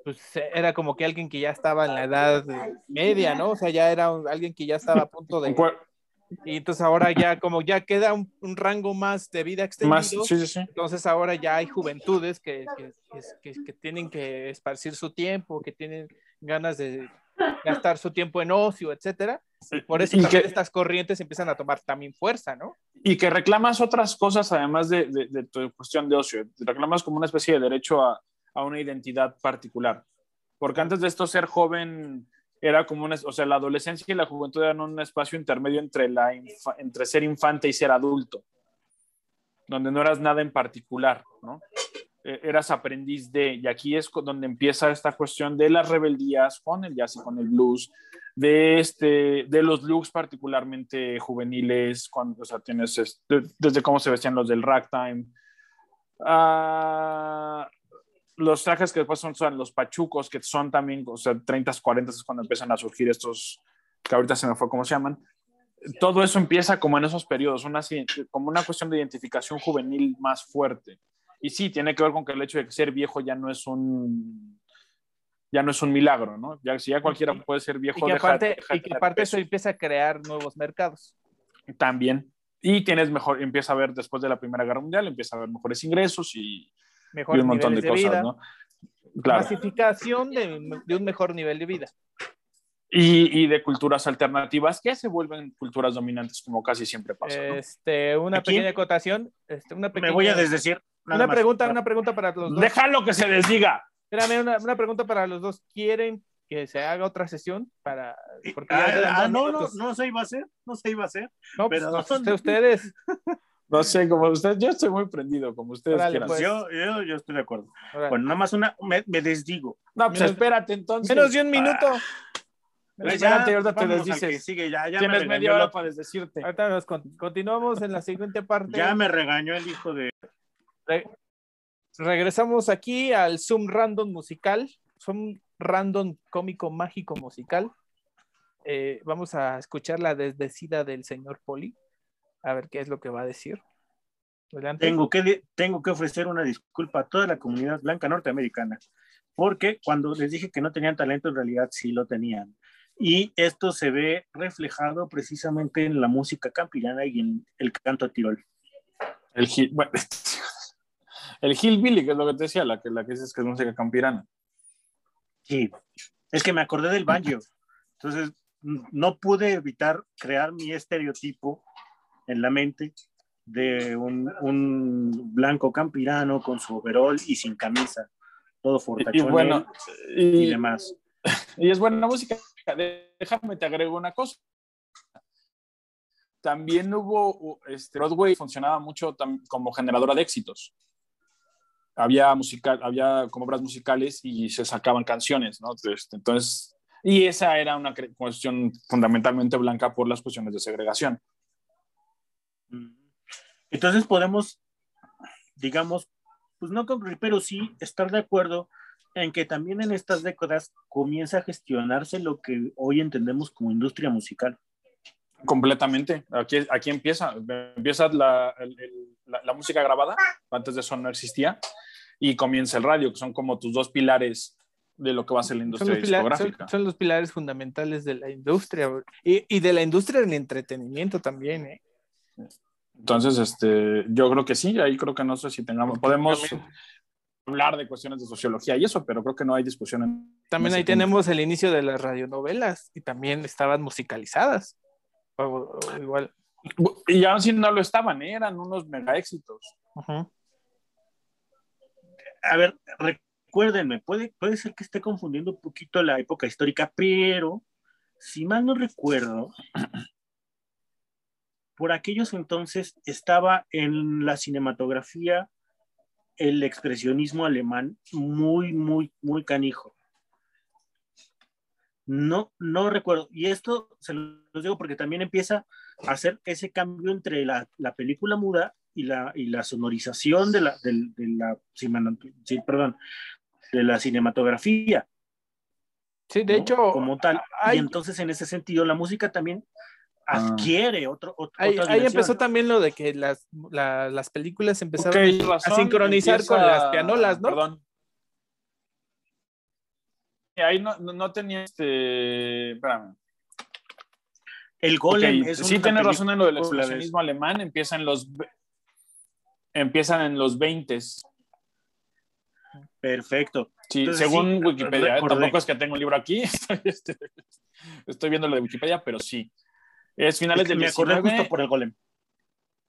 S1: pues era como que alguien que ya estaba en la edad media, ¿no? O sea, ya era un- alguien que ya estaba a punto de, *laughs* Y entonces ahora ya, como ya queda un, un rango más de vida extendido,
S2: Más, sí, sí, sí.
S1: entonces ahora ya hay juventudes que, que, que, que tienen que esparcir su tiempo, que tienen ganas de gastar su tiempo en ocio, etcétera. Y por eso
S2: Y
S1: estas corrientes empiezan a tomar también fuerza, ¿no?
S2: Y que reclamas otras cosas además de, tu cuestión de ocio. Reclamas como una especie de derecho a, una identidad particular. Porque antes de esto, ser joven era como una, o sea, la adolescencia y la juventud eran un espacio intermedio entre, la entre ser infante y ser adulto, donde no eras nada en particular, ¿no? Eh, Eras aprendiz de, y aquí es donde empieza esta cuestión de las rebeldías con el jazz y con el blues, de, este, de los looks particularmente juveniles, cuando, o sea, tienes desde cómo se vestían los del ragtime, ah, los trajes que después son, son los pachucos, que son también, o sea, 30, 40 es cuando empiezan a surgir estos, que ahorita se me fue cómo se llaman. Todo eso empieza como en esos periodos, una, como una cuestión de identificación juvenil más fuerte. Y sí, tiene que ver con que el hecho de que ser viejo ya no es un ya no es un milagro, ¿no? Ya, si ya cualquiera puede ser viejo,
S1: Y que aparte,
S2: deja
S1: y que aparte eso empieza a crear nuevos mercados.
S2: también. Y tienes mejor, empieza a ver después de la Primera Guerra Mundial, empieza a haber mejores ingresos y, y
S1: Mejores
S2: un montón de, cosas,
S1: vida,
S2: ¿no? Claro.
S1: masificación de, de un mejor nivel de vida.
S2: Y, y de culturas alternativas que se vuelven culturas dominantes, como casi siempre pasa. ¿no?
S1: Este, una
S3: Aquí-
S1: pequeña acotación, este, una pequeña,
S3: Me voy a desdecir.
S1: Una
S3: más.
S1: pregunta, una pregunta para los dos.
S2: Déjalo que se desdiga.
S1: Espérame, una, una pregunta para los dos. ¿Quieren que se haga otra sesión para porque
S3: Ah, ah, no, no,
S1: minutos?
S3: no se iba a hacer, no se iba a hacer.
S1: No, pues,
S3: pero-
S1: no ustedes. *laughs*
S2: No sé, como usted, yo estoy muy prendido, como ustedes quieran.
S1: pues.
S3: yo, yo, yo estoy de acuerdo. Bueno, nada más una, me, me desdigo.
S2: No, pues
S1: Menos-
S2: espérate entonces.
S1: Menos de un minuto.
S2: Ah,
S3: Pues
S2: espérate, ahorita te desdices.
S3: que sigue, ya, ya me
S2: Tienes
S3: regañó
S2: media hora para desdecirte.
S1: Ahorita nos continuamos en la siguiente parte.
S3: Ya me regañó el hijo de.
S1: Re- regresamos aquí al Zoom Random musical, Zoom Random cómico mágico musical. Eh, vamos a escuchar la desdecida del señor Poli, a ver qué es lo que va a decir. Adelante.
S3: Tengo que, tengo que ofrecer una disculpa a toda la comunidad blanca norteamericana, porque cuando les dije que no tenían talento, en realidad sí lo tenían. Y esto se ve reflejado precisamente en la música campirana y en el canto tirol.
S2: El, bueno, *laughs* el hillbilly, que es lo que te decía, la que, la que dices que es música campirana.
S3: Sí, es que me acordé del banjo. Entonces, no pude evitar crear mi estereotipo en la mente de un, un blanco campirano con su overol y sin camisa, todo
S2: Y,
S3: fortachón
S2: bueno,
S3: y
S2: y,
S3: demás. *laughs*
S2: y es buena música. Déjame te agrego una cosa. También hubo, este, Broadway funcionaba mucho como generadora de éxitos. Había, musical, había obras musicales y se sacaban canciones, ¿no? Entonces, y esa era una cuestión fundamentalmente blanca por las cuestiones de segregación.
S3: Entonces podemos, digamos, pues no concluir, pero sí estar de acuerdo en que también en estas décadas comienza a gestionarse lo que hoy entendemos como industria musical.
S2: Completamente. Aquí, aquí empieza. Empieza la, el- la- la música grabada, antes de eso no existía, y comienza el radio, que son como tus dos pilares de lo que va a ser la industria discográfica.
S1: son- son los pilares fundamentales de la industria y, y de la industria del entretenimiento también. ¿eh?
S2: Entonces, este, yo creo que sí, ahí creo que no sé si tengamos, podemos hablar de cuestiones de sociología y eso, pero creo que no hay discusión. En,
S1: También ahí
S2: punto.
S1: tenemos el inicio de las radionovelas y también estaban musicalizadas. O- o igual.
S2: Y aún si no lo estaban, ¿eh? eran unos mega éxitos.
S3: A ver, recuérdenme, puede, puede ser que esté confundiendo un poquito la época histórica, pero si mal no recuerdo, *clears throat* por aquellos entonces estaba en la cinematografía el expresionismo alemán muy, muy, muy canijo. No, no recuerdo. Y esto se los digo porque también empieza a hacer ese cambio entre la, la película muda y la, y la sonorización de la, de, la, sí, perdón, de la cinematografía.
S1: Sí, de
S3: ¿no?
S1: hecho,
S3: como tal.
S1: hay-
S3: Y entonces en ese sentido la música también adquiere otro, otro-
S1: ahí,
S3: otra
S1: ahí
S3: dimensión.
S1: empezó también lo de que las, la- las películas empezaron a- sincronizar
S2: empieza-
S1: con las pianolas, ¿no?
S2: Perdón. Ahí no, no, tenía este. Espérame.
S3: El Golem
S2: es Sí, tiene razón en lo del expresionismo alemán, empieza en los empiezan en los 20
S3: Perfecto.
S2: Sí, según Wikipedia, ¿eh? tampoco es que tengo un libro aquí, *laughs* estoy, este, estoy, viendo lo de Wikipedia, pero sí. Es finales del
S3: me 19 justo por el golem.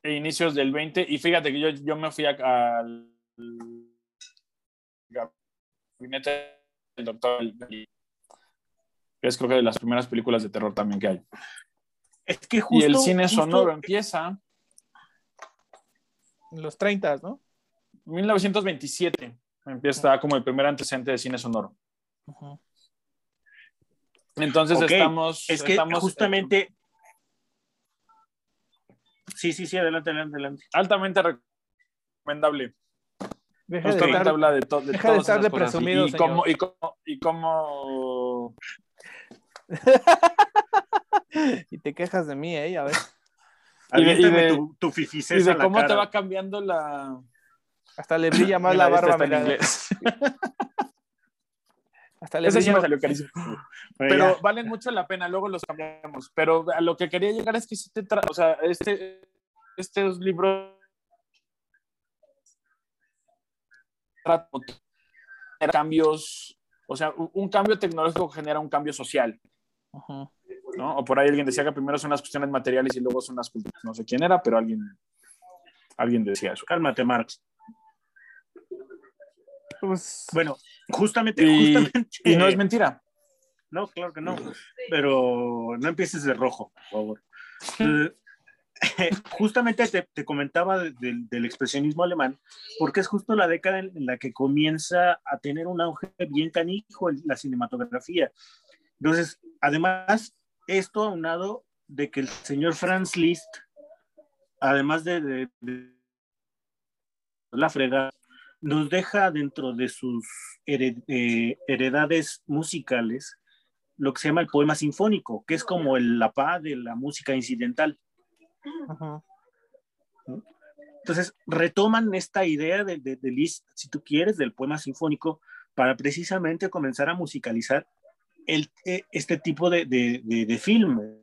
S2: E inicios del 20, y fíjate que yo, yo me fui al gabinete del doctor es creo que de las primeras películas de terror también que hay.
S3: Es que justo,
S2: y el cine sonoro empieza
S1: en los 30, ¿no?
S2: 1927 empieza como el primer antecedente de cine sonoro. Entonces estamos.
S3: Es que justamente. Sí, sí, sí, adelante, adelante, adelante.
S2: Altamente recomendable.
S1: Deja de estar,
S2: habla de, de
S1: deja de estar de presumido,
S2: y, cómo, y, cómo, y cómo *laughs*
S1: y te quejas de mí, ¿eh? A ver.
S3: Y de, y de, tu, tu y
S2: de cómo te va cambiando la.
S1: Hasta le brilla más *laughs* la, barba. en inglés. *laughs*
S2: Hasta le brilla. Sí salió carísimo. Pero valen mucho la pena, luego los cambiamos. Pero a lo que quería llegar es que si te o sea, este, estos libros cambios, o sea, un cambio tecnológico genera un cambio social. ¿no? O por ahí alguien decía que primero son las cuestiones materiales y luego son las culturas. No sé quién era, pero alguien, alguien decía eso.
S3: Cálmate, Marx.
S1: Pues,
S3: bueno, justamente,
S2: y,
S3: justamente.
S2: Y no es mentira.
S3: No, claro que no. Pero no empieces de rojo, por favor. *laughs* *laughs* justamente te, comentaba del expresionismo alemán, porque es justo la década en, la que comienza a tener un auge bien canijo en la cinematografía. Entonces, además, esto aunado de que el señor Franz Liszt, además de, la frega, nos deja dentro de sus eh, heredades musicales lo que se llama el poema sinfónico, que es como el la paz de la música incidental. Entonces, retoman esta idea de, de, Liszt, si tú quieres, del poema sinfónico, para precisamente comenzar a musicalizar el, eh, este tipo de, de, filmes,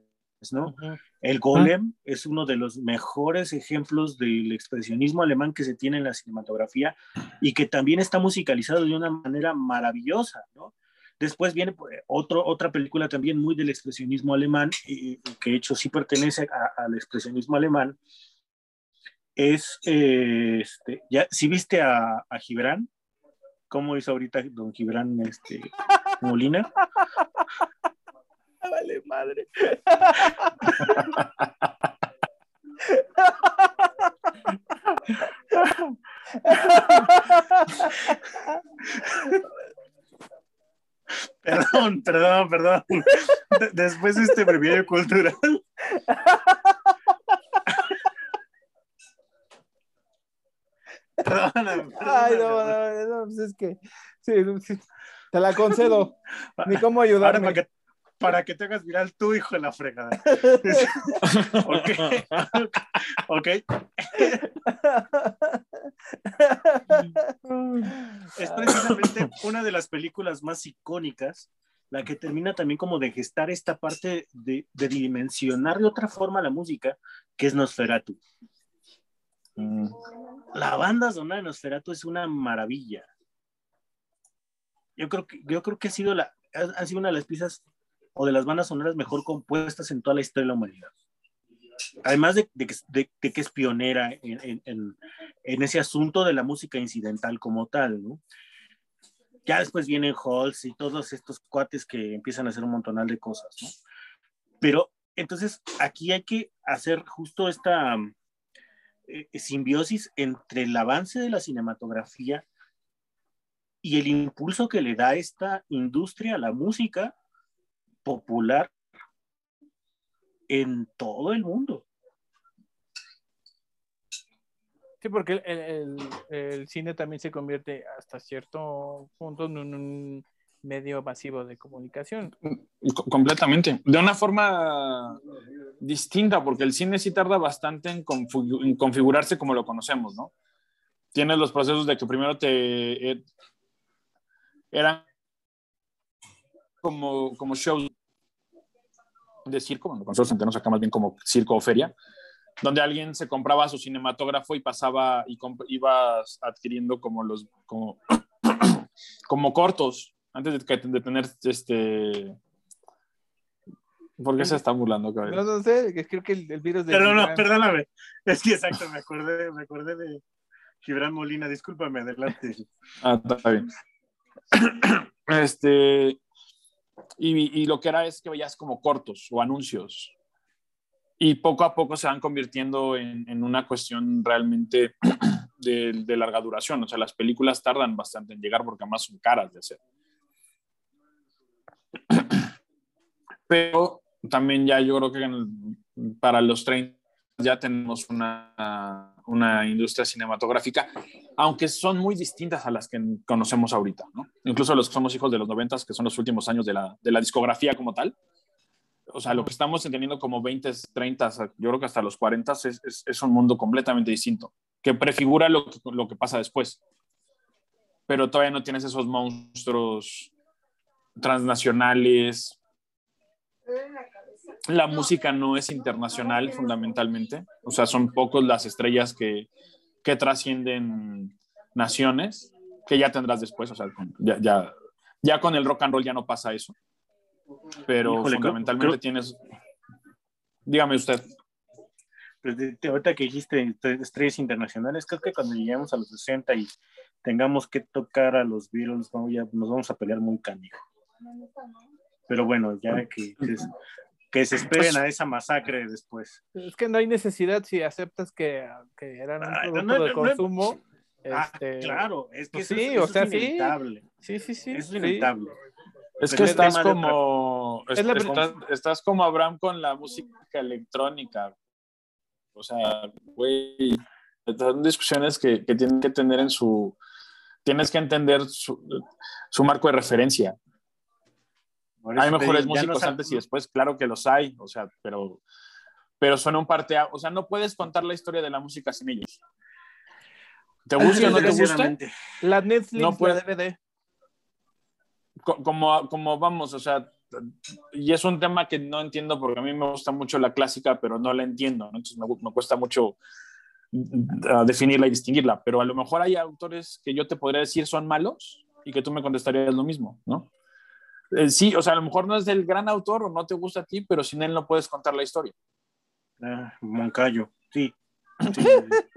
S3: ¿no? El Golem es uno de los mejores ejemplos del expresionismo alemán que se tiene en la cinematografía y que también está musicalizado de una manera maravillosa, ¿no? Después viene pues, otro, otra película también muy del expresionismo alemán, y, que de hecho sí pertenece al expresionismo alemán. Es, eh, este, ya, si viste a, a Gibran, ¿cómo hizo ahorita don Gibran este, Molina? *laughs*
S1: Vale, madre. *laughs* *laughs* *laughs*
S3: Perdón, perdón, perdón. Después de este breviario cultural. *laughs*
S1: Perdóname, Ay, no, no, no, pues es que sí, te la concedo. *laughs* Ni cómo ayudarme.
S3: para, que, para que te hagas viral tu hijo de la fregada. *laughs* ok. Ok. es precisamente una de las películas más icónicas, la que termina también como de gestar esta parte de, de dimensionar de otra forma la música, que es Nosferatu. Mm. La banda sonora de Nosferatu es una maravilla. Yo creo que, yo creo que ha sido la, ha sido una de las piezas o de las bandas sonoras mejor compuestas en toda la historia de la humanidad. Además de, de, de, que es pionera en, en, en, ese asunto de la música incidental como tal, ¿no? Ya después vienen Halls y todos estos cuates que empiezan a hacer un montonal de cosas, ¿no? Pero entonces aquí hay que hacer justo esta eh, simbiosis entre el avance de la cinematografía y el impulso que le da esta industria a la música popular en todo el mundo.
S1: Sí, porque el, cine también se convierte hasta cierto punto en un medio masivo de comunicación.
S2: completamente. De una forma distinta, porque el cine sí tarda bastante en, configurarse como lo conocemos, ¿no? Tienes los procesos de que primero te... Eh, eran como, como shows de circo, bueno, nosotros entendemos acá más bien como circo o feria, donde alguien se compraba su cinematógrafo y pasaba y ibas adquiriendo como los como, *clears throat* como cortos antes de, de tener este ¿Por qué se está burlando,
S1: cabrón? No, no sé, creo que el, virus de.
S3: Pero no, perdóname. *laughs* Es que exacto, me acordé, me acordé de Gibran Molina, discúlpame, adelante.
S2: Ah, está bien. *clears throat* Este. Y, y, lo que era es que veías como cortos o anuncios. Y poco a poco se van convirtiendo en, en una cuestión realmente *clears throat* de, de, larga duración. O sea, las películas tardan bastante en llegar porque además son caras de hacer. *clears throat* Pero también ya yo creo que para los 30 ya tenemos una, una, industria cinematográfica, aunque son muy distintas a las que conocemos ahorita, ¿no? Incluso los que somos hijos de los 90, que son los últimos años de la, de la discografía como tal. O sea, lo que estamos entendiendo como 20, 30, yo creo que hasta los 40 es, es, es un mundo completamente distinto, que prefigura lo lo que pasa después. Pero todavía no tienes esos monstruos transnacionales, la música no es internacional fundamentalmente, o sea, son pocos las estrellas que, que trascienden naciones, que ya tendrás después, o sea, ya, ya, ya, con el rock and roll ya no pasa eso, pero fundamentalmente tienes... Dígame usted.
S3: Pues ahorita que dijiste estrellas internacionales, creo que cuando lleguemos a los 60 y tengamos que tocar a los Beatles, ya nos vamos a pelear muy canijo. Pero bueno, ya que, que se esperen a esa masacre después.
S1: Es que no hay necesidad si aceptas que, que eran un producto de consumo.
S3: Ah, este, claro, es que
S1: pues sí, o sea,
S3: es inevitable.
S1: Sí, sí, sí.
S3: Es inevitable.
S2: Es que estás como, estás, estás, como Abraham con la música electrónica. O sea, güey, son discusiones que, que tienen que tener en su, tienes que entender su, su marco de referencia hay mejores músicos antes y después, claro que los hay, o sea, pero, pero son un parte, o sea, no puedes contar la historia de la música sin ellos. ¿Te gusta o no te gusta?
S1: La Netflix, no puede, DVD.
S2: Como, como vamos, o sea, y es un tema que no entiendo porque a mí me gusta mucho la clásica, pero no la entiendo, entonces me, me, cuesta mucho uh, definirla y distinguirla, pero a lo mejor hay autores que yo te podría decir son malos y que tú me contestarías lo mismo, ¿no? Eh, sí, o sea, a lo mejor no es del gran autor o no te gusta a ti, pero sin él no puedes contar la historia.
S3: Ah, Moncayo, sí. *laughs*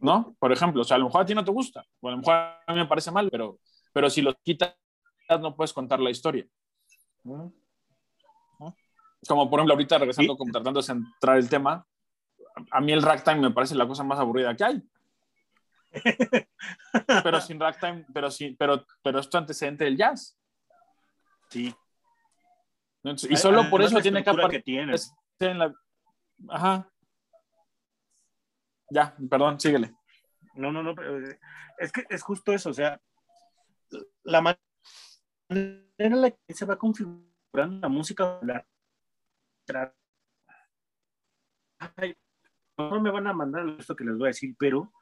S2: ¿No? Por ejemplo, o sea, a lo mejor a ti no te gusta, o a lo mejor a mí me parece mal, pero, pero si lo quitas, no puedes contar la historia. Como por ejemplo, ahorita regresando, como tratando de centrar el tema, a mí el ragtime me parece la cosa más aburrida que hay. *laughs* pero sin ragtime, pero, sí, pero, pero esto antecedente del jazz.
S3: Sí.
S2: y solo por eso tiene
S3: que tiene.
S2: En la... Ajá. Ya, perdón, síguele.
S3: No, no, no, eh, es que es justo eso, o sea, la manera en la que se va configurando la música popular. No me van a mandar esto que les voy a decir, pero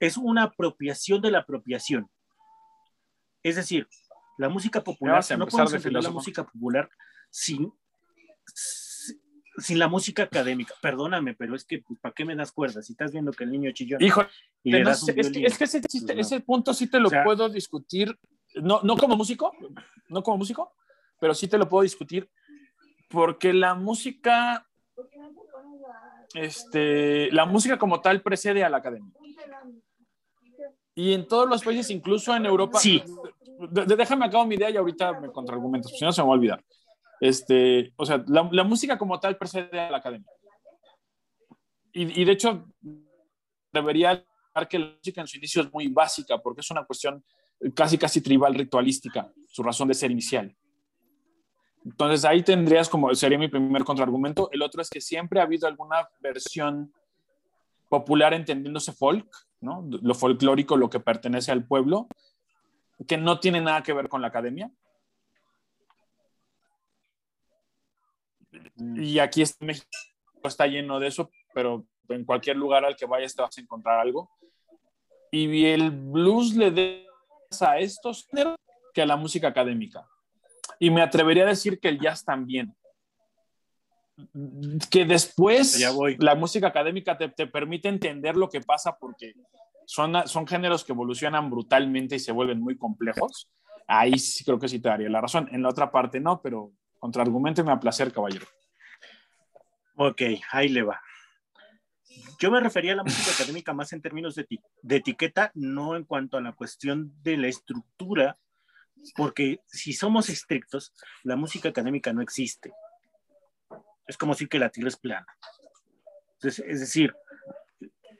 S3: es una apropiación de la apropiación. Es decir, la música popular, no podemos entender la música popular sin, sin la música académica. Perdóname, pero es que, pues, ¿para qué me das cuerdas? Si estás viendo que el niño chilló.
S2: Hijo, es, que, ese, ese, punto sí te lo puedo discutir, no, no como músico, no como músico, pero sí te lo puedo discutir porque la música, este, la música como tal precede a la academia. Y en todos los países, incluso en Europa,
S3: sí
S2: déjame acabo mi idea y ahorita me contraargumentas, si no se me va a olvidar. Este, o sea, la, la música como tal precede a la academia. Y, y, de hecho, debería que la música en su inicio es muy básica, porque es una cuestión casi, casi tribal, ritualística, su razón de ser inicial. Entonces ahí tendrías como, sería mi primer contraargumento. El otro es que siempre ha habido alguna versión popular entendiéndose folk, ¿no? Lo folclórico, lo que pertenece al pueblo, que no tiene nada que ver con la academia. Y aquí está, México está lleno de eso, pero en cualquier lugar al que vayas te vas a encontrar algo. Y el blues le da a estos que a la música académica. Y me atrevería a decir que el jazz también. que después
S3: Ya voy.
S2: la música académica te, te permite entender lo que pasa porque son, son géneros que evolucionan brutalmente y se vuelven muy complejos. Ahí sí creo que sí te daría la razón. En la otra parte no, pero contraargumenteme a placer, caballero.
S3: Ok, ahí le va. Yo me refería a la música académica más en términos de, de etiqueta, no en cuanto a la cuestión de la estructura, porque si somos estrictos, la música académica no existe. Es como decir que la tierra es plana. Es decir,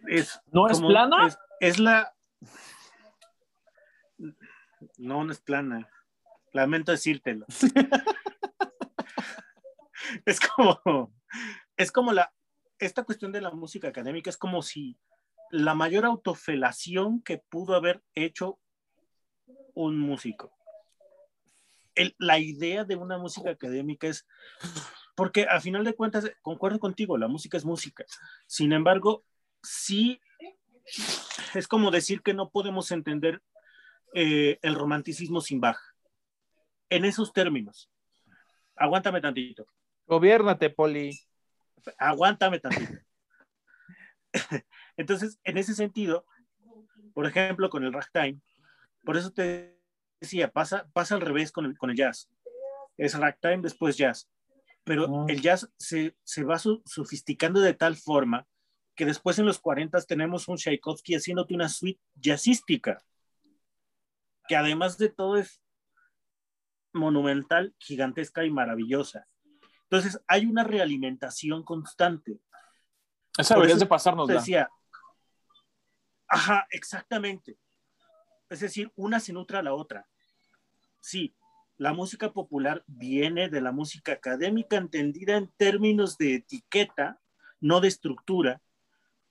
S3: es,
S2: ¿No es
S3: como-
S2: plana?
S3: Es, es la... No, no es plana. Lamento decírtelo. *laughs* es como, es como la, esta cuestión de la música académica es como si la mayor autofelación que pudo haber hecho un músico. El- la idea de una música académica es, porque a final de cuentas, concuerdo contigo, la música es música. Sin embargo, sí es como decir que no podemos entender eh, el romanticismo sin Bach. En esos términos. Aguántame tantito.
S1: Gobiérnate, Poli.
S3: Aguántame tantito. Entonces, en ese sentido, por ejemplo, con el ragtime, por eso te decía, pasa, pasa al revés con el, con el jazz. Es ragtime, después jazz. Pero
S2: Ah.
S3: el jazz se, se va su- sofisticando de tal forma que después en los 40 tenemos un Tchaikovsky haciéndote una suite jazzística, que además de todo es monumental, gigantesca y maravillosa. Entonces, hay una realimentación constante.
S2: Esa deberías
S3: eso
S2: de pasarnos.
S3: Decía, ajá, exactamente. Es decir, una se nutre a la otra. Sí, la música popular viene de la música académica entendida en términos de etiqueta, no de estructura,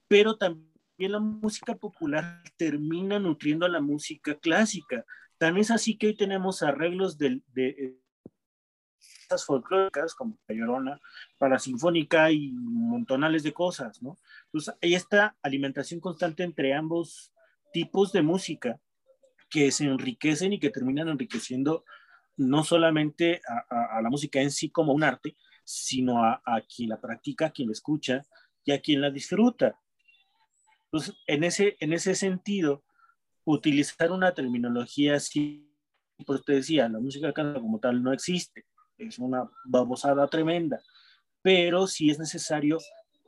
S3: pero también la música popular termina nutriendo a la música clásica. Tan es así que hoy tenemos arreglos del- de, eh, folclóricas como La Llorona, para sinfónica y montonales de cosas, ¿no? Entonces, hay esta alimentación constante entre ambos tipos de música que se enriquecen y que terminan enriqueciendo no solamente a la música en sí como un arte, sino a, a quien la practica, a quien la escucha y a quien la disfruta. Entonces, en ese, en ese sentido, utilizar una terminología así, pues te decía, la música canta como tal no existe, es una babosada tremenda, pero sí es necesario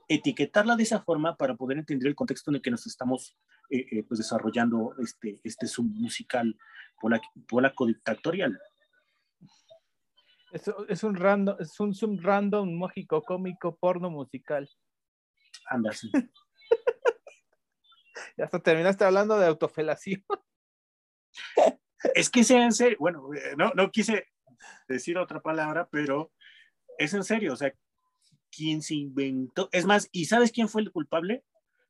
S3: etiquetarla de esa forma para poder entender el contexto en el que nos estamos eh, eh, pues desarrollando este, este submusical polaco, polaco dictatorial.
S1: Es, es un random, es un sub random mágico cómico porno musical.
S3: Anda, sí. *laughs*
S1: Ya hasta terminaste hablando de autofelación. *laughs*
S3: Es que sea en serio, bueno, eh, no, no quise decir otra palabra, pero es en serio, o sea, quien se inventó, es más, ¿y sabes quién fue el culpable?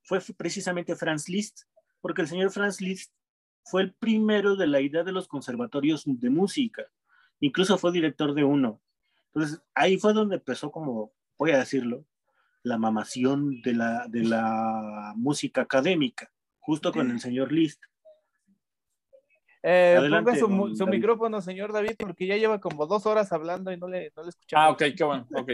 S3: Fue precisamente Franz Liszt, porque el señor Franz Liszt fue el primero de la idea de los conservatorios de música, incluso fue director de uno. Entonces, ahí fue donde empezó como, voy a decirlo, la mamación de la, de la música académica, justo con el señor Liszt.
S1: Eh,
S3: Adelante,
S1: ponga su, micrófono, señor David, porque ya lleva como dos horas hablando y no le, no le escuchamos.
S2: Ah, ok, qué bueno. ok.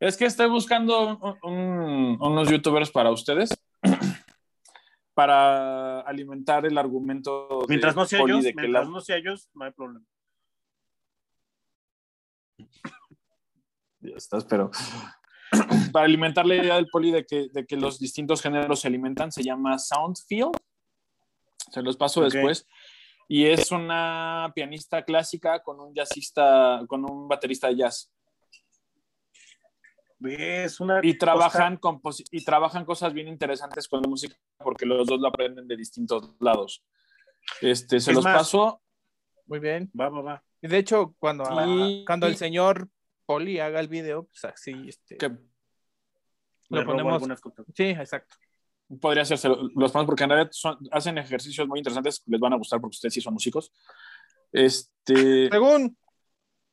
S2: es que estoy buscando un- un- unos youtubers para ustedes *clears throat* para alimentar el argumento. de
S3: Mientras no sea
S2: Poli
S3: ellos,
S2: de que
S3: mientras
S2: la-
S3: no sea ellos, no hay problema.
S2: Ya estás, pero *clears throat* para alimentar la idea del poli de que, de que los distintos géneros se alimentan, se llama Soundfield. Se los paso después. Y es una pianista clásica con un jazzista, con un baterista de jazz.
S3: Es una
S2: Y trabajan, y trabajan cosas bien interesantes con la música porque los dos lo aprenden de distintos lados. Este, se
S3: Es
S2: los
S3: más-
S2: paso.
S1: Muy bien.
S3: Va, va, va.
S1: Y de hecho, cuando,
S2: Y-
S1: cuando el señor Poli haga el video, pues así, este,
S2: Que
S3: robo
S1: ponemos-
S3: algunas
S1: sí, exacto.
S2: podría hacerse los ponemos porque en realidad son- hacen ejercicios muy interesantes, les van a gustar porque ustedes sí son músicos. Este,
S1: Según,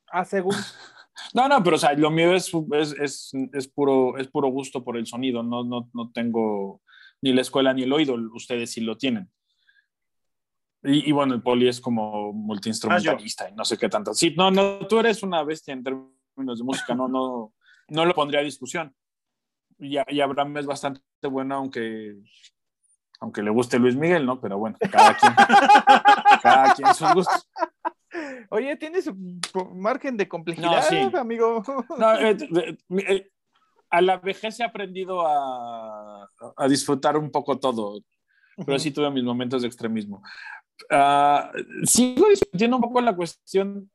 S1: ah, según, *laughs*
S2: no, no, pero o sea, lo mío es, es, es, es puro, es puro gusto por el sonido, no, no, no tengo ni la escuela ni el oído, ustedes sí lo tienen. Y, y bueno, el poli es como multiinstrumentalista y no sé qué tanto. Sí, no, no, tú eres una bestia en términos de música, no, no, *laughs* no lo pondría a discusión. Y, y Abraham es bastante bueno, aunque, aunque le guste Luis Miguel, ¿no? Pero bueno, cada quien, *laughs* cada quien sus gustos.
S1: Oye, tiene su margen de complejidad, amigo.
S2: Eh, eh, a la vejez he aprendido a, a, disfrutar un poco todo, pero sí tuve mis momentos de extremismo. Uh, sigo discutiendo un poco la cuestión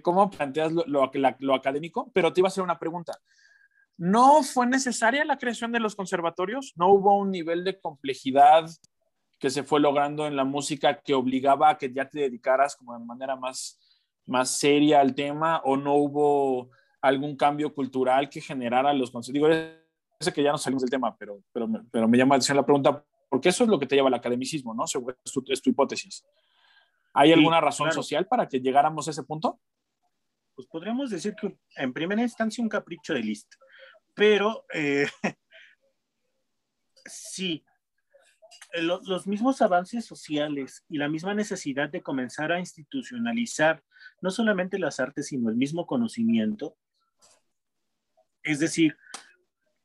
S2: cómo planteas lo, lo, lo, académico, pero te iba a hacer una pregunta. ¿No fue necesaria la creación de los conservatorios? ¿No hubo un nivel de complejidad que se fue logrando en la música que obligaba a que ya te dedicaras como de manera más, más seria al tema? ¿O no hubo algún cambio cultural que generara los conservatorios? Digo, sé que ya no salimos del tema, pero, pero, pero me llama la atención la pregunta, porque eso es lo que te lleva al academicismo, ¿no? Es tu, es tu hipótesis. ¿Hay alguna razón social para que llegáramos a ese punto?
S3: Pues podríamos decir que en primera instancia un capricho de lista, pero eh, *laughs* sí, los mismos avances sociales y la misma necesidad de comenzar a institucionalizar no solamente las artes, sino el mismo conocimiento, es decir,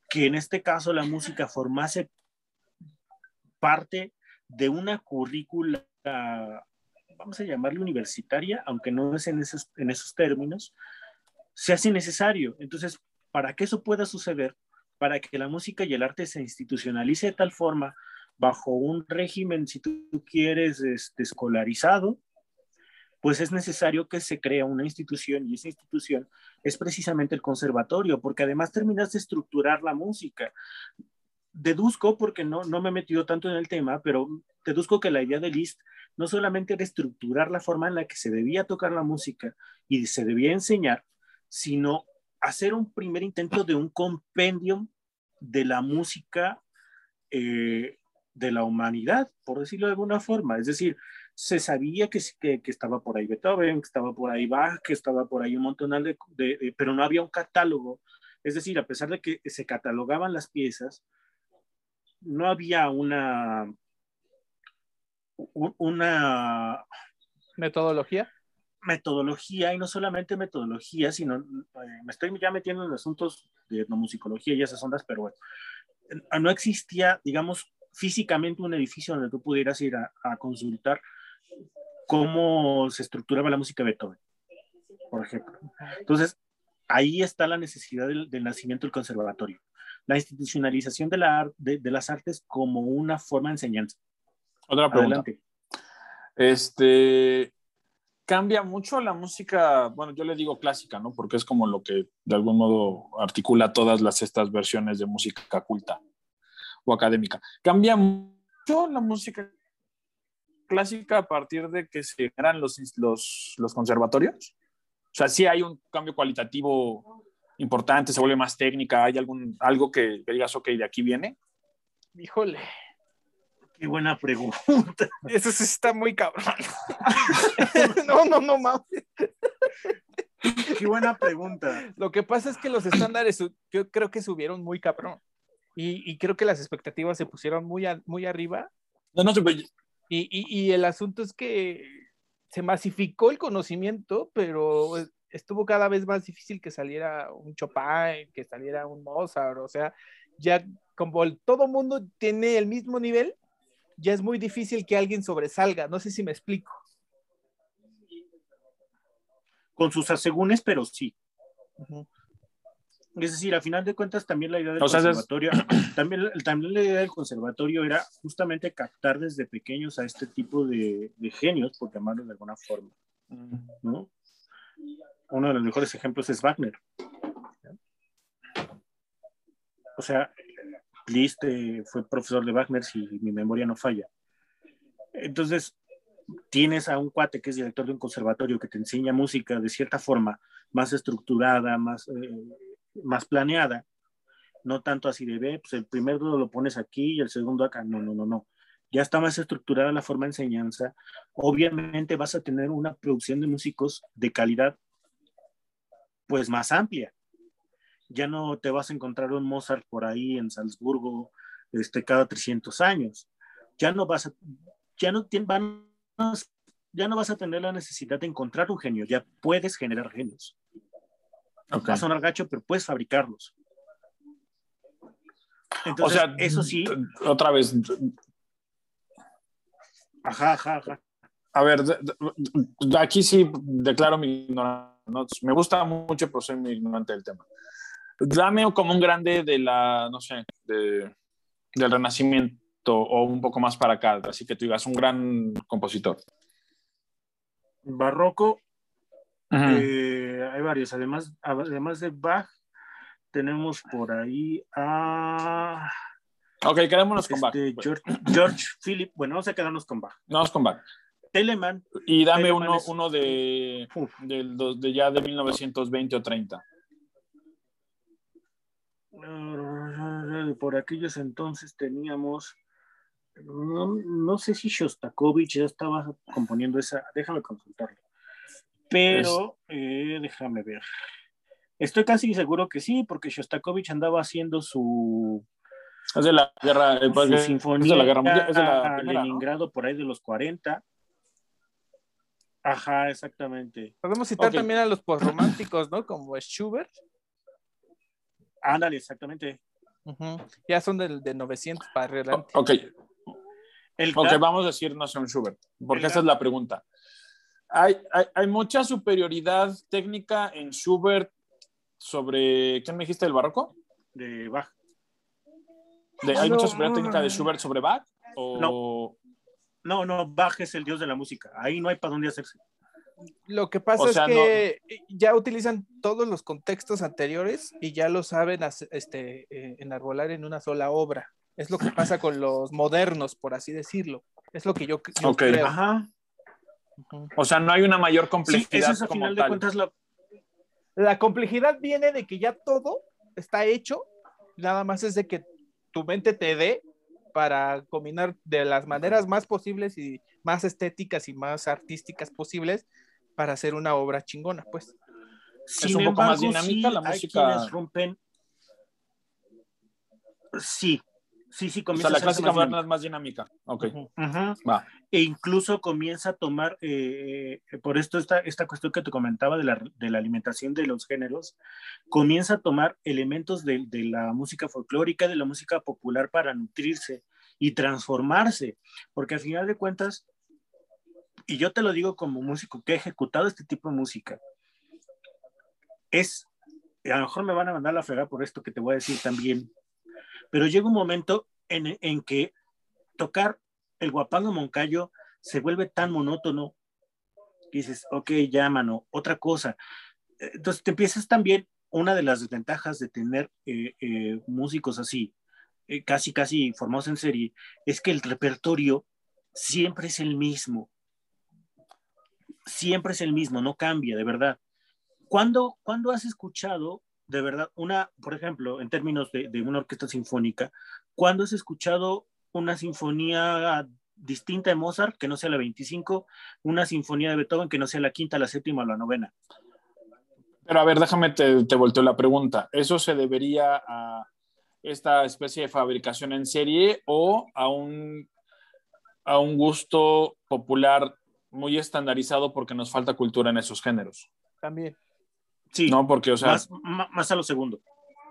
S3: que en este caso la música formase parte de una currícula vamos a llamarle universitaria, aunque no es en esos, en esos términos, se hace necesario. Entonces, para que eso pueda suceder, para que la música y el arte se institucionalice de tal forma, bajo un régimen, si tú quieres, este, escolarizado, pues es necesario que se crea una institución y esa institución es precisamente el conservatorio, porque además terminas de estructurar la música. Deduzco, porque no, no me he metido tanto en el tema, pero deduzco que la idea de Liszt no solamente era estructurar la forma en la que se debía tocar la música y se debía enseñar, sino hacer un primer intento de un compendium de la música eh, de la humanidad, por decirlo de alguna forma. Es decir, se sabía que, que, estaba por ahí Beethoven, que estaba por ahí Bach, que estaba por ahí un montón de, de, pero no había un catálogo. Es decir, a pesar de que se catalogaban las piezas, no había una, una
S1: metodología.
S3: Metodología, y no solamente metodología, sino eh, me estoy ya metiendo en asuntos de etnomusicología y esas ondas, pero bueno, no existía, digamos, físicamente un edificio donde tú pudieras ir a, consultar cómo se estructuraba la música de Beethoven, por ejemplo. Entonces, ahí está la necesidad del, nacimiento del conservatorio, la institucionalización de, la, de, de, las artes como una forma de enseñanza.
S2: Otra pregunta. Este, cambia mucho la música, bueno, yo le digo clásica, ¿no? Porque es como lo que de algún modo articula todas las estas versiones de música culta o académica. Cambia mucho la música clásica a partir de que se generan los, los, los conservatorios. O sea, sí hay un cambio cualitativo importante, se vuelve más técnica, hay algún, algo que, que digas, ok, de aquí viene.
S1: Híjole,
S3: Qué buena pregunta. *laughs*
S1: Eso sí está muy cabrón. *laughs* no, no, no mames.
S3: Qué buena pregunta.
S1: Lo que pasa es que los estándares yo creo que subieron muy cabrón. Y, y creo que las expectativas se pusieron muy, muy arriba.
S2: No, no,
S1: y, y, y el asunto es que se masificó el conocimiento, pero estuvo cada vez más difícil que saliera un Chopin, que saliera un Mozart, o sea, ya como el, todo mundo tiene el mismo nivel, ya es muy difícil que alguien sobresalga. No sé si me explico.
S3: Con sus asegúnes, pero sí. Es decir, a final de cuentas también la idea del conservatorio, *clears throat* también, también, la idea del conservatorio era justamente captar desde pequeños a este tipo de, genios, por llamarlo de alguna forma. ¿no? Uno de los mejores ejemplos es Wagner. O sea, Liszt fue profesor de Wagner, si mi memoria no falla. Entonces, tienes a un cuate que es director de un conservatorio que te enseña música de cierta forma, más estructurada, más, eh, más planeada, no tanto así de, ve, pues el primer dedo lo pones aquí y el segundo acá, no, no, no, no. Ya está más estructurada la forma de enseñanza. Obviamente vas a tener una producción de músicos de calidad pues más amplia ya no te vas a encontrar un Mozart por ahí en Salzburgo este, cada 300 años. Ya no vas a, ya no, van, ya no vas a tener la necesidad de encontrar un genio, ya puedes generar genios. Va a sonar gacho, pero puedes fabricarlos. Entonces,
S2: o sea,
S3: eso sí.
S2: Otra vez.
S3: Ajá, ajá, ajá.
S2: A ver, aquí sí declaro mi ignorancia. Me gusta mucho, pero soy muy ignorante del tema. Dame como un grande de la, no sé, de, del Renacimiento o un poco más para acá, así que tú digas un gran compositor.
S3: Barroco, uh -huh. eh, hay varios, además, además de Bach, tenemos por ahí a...
S2: Ok, quedémonos
S3: este,
S2: con Bach.
S3: George, George Philip, bueno, vamos a quedarnos con Bach.
S2: Vamos con Bach.
S3: Telemann.
S2: Y dame Telemann uno, es... uno de, de, de, ya de 1920 o 30.
S3: Por aquellos entonces teníamos, no, no sé si Shostakovich ya estaba componiendo esa, déjame consultarlo. Pero, es... eh, déjame ver. Estoy casi seguro que sí, porque Shostakovich andaba haciendo su.
S2: Es de la guerra.
S3: Su
S2: pues,
S3: sinfonía
S2: es de la guerra mundial. Es de la
S3: a
S2: primera,
S3: Leningrado
S2: ¿no?
S3: por ahí de los 40. Ajá, exactamente.
S1: Podemos citar también a los postrománticos, ¿no? Como Schubert.
S3: Ándale, exactamente.
S1: Ujú. Ya son del de 900 para adelante.
S2: Ok,
S3: El
S2: ok, vamos a decir no sé un Schubert, porque esa es la pregunta. Hay, hay, hay mucha superioridad técnica en Schubert sobre. ¿Quién me dijiste del barroco?
S3: de Bach.
S2: De- ¿Hay
S1: No,
S2: mucha superioridad
S1: no,
S2: técnica de. Schubert sobre Bach? O...
S3: No, no, Bach es el dios de la música. Ahí no hay para dónde hacerse.
S1: Lo que pasa
S2: O sea,
S1: es que ya utilizan todos los contextos anteriores y ya lo saben este, eh, enarbolar en una sola obra. Es lo que pasa con los modernos, por así decirlo. Es lo que yo, yo
S2: Ok.
S1: creo.
S3: Ajá.
S2: O sea, no hay una mayor
S3: Sí,
S2: complejidad
S3: eso es a
S2: como
S3: final de cuentas la,
S1: La complejidad viene de que ya todo está hecho, nada más es de que tu mente te dé para combinar de las maneras más posibles y más estéticas y más artísticas posibles para hacer una obra chingona, pues.
S3: Sin
S2: un poco más
S3: embargo,
S2: dinámica
S3: sí
S2: la
S3: hay
S2: música.
S3: quienes rompen. Sí, sí, sí,
S2: O
S3: comienza
S2: sea, la
S3: a ser
S2: clásica
S3: más
S2: moderna es más dinámica. Ok,
S1: Ujú.
S3: Ajá.
S2: va.
S3: E incluso comienza a tomar, eh, por esto esta, esta cuestión que te comentaba de la, de la alimentación de los géneros, comienza a tomar elementos de, de la música folclórica, de la música popular para nutrirse y transformarse, porque al final de cuentas, y yo te lo digo como músico que he ejecutado este tipo de música, es, a lo mejor me van a mandar la fregada por esto que te voy a decir también, pero llega un momento en, en que tocar el guapango Moncayo se vuelve tan monótono que dices, ok, ya, mano, otra cosa. Entonces te empiezas también, una de las desventajas de tener eh, eh, músicos así, eh, casi, casi formados en serie, es que el repertorio siempre es el mismo. Siempre es el mismo, no cambia, de verdad. ¿Cuándo, cuándo has escuchado, de verdad, una, por ejemplo, en términos de, de una orquesta sinfónica, ¿cuándo has escuchado una sinfonía distinta de Mozart que no sea la 25, una sinfonía de Beethoven que no sea la quinta, la séptima o la novena?
S2: Pero a ver, déjame te, te volteo la pregunta. ¿Eso se debería a esta especie de fabricación en serie o a un, a un gusto popular muy estandarizado porque nos falta cultura en esos géneros?
S1: También.
S3: Sí,
S2: No, porque, o sea,
S3: más, más a lo segundo.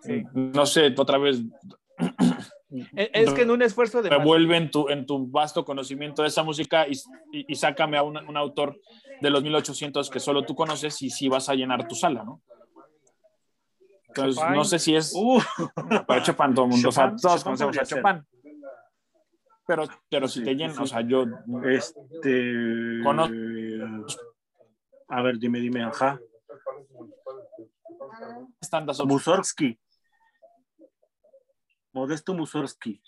S1: Sí.
S2: no sé, otra vez *clears throat*
S1: Es, que en un esfuerzo de
S2: revuelve en tu, en tu vasto conocimiento de esa música y, y, y sácame a un, un autor de los 1800 que solo tú conoces y si vas a llenar tu sala, ¿no? Entonces,
S1: Chopin.
S2: no sé si es
S3: Uh,
S2: para Chopin todo el mundo, o sea, todos
S3: Chopin
S2: conocemos a. Chopin. Pero, pero si
S3: Sí,
S2: te llenan,
S3: sí.
S2: o sea, yo
S3: este.
S2: Conozco.
S3: A ver, dime, dime, ajá. Mussorgsky. Modesto Mussorgsky.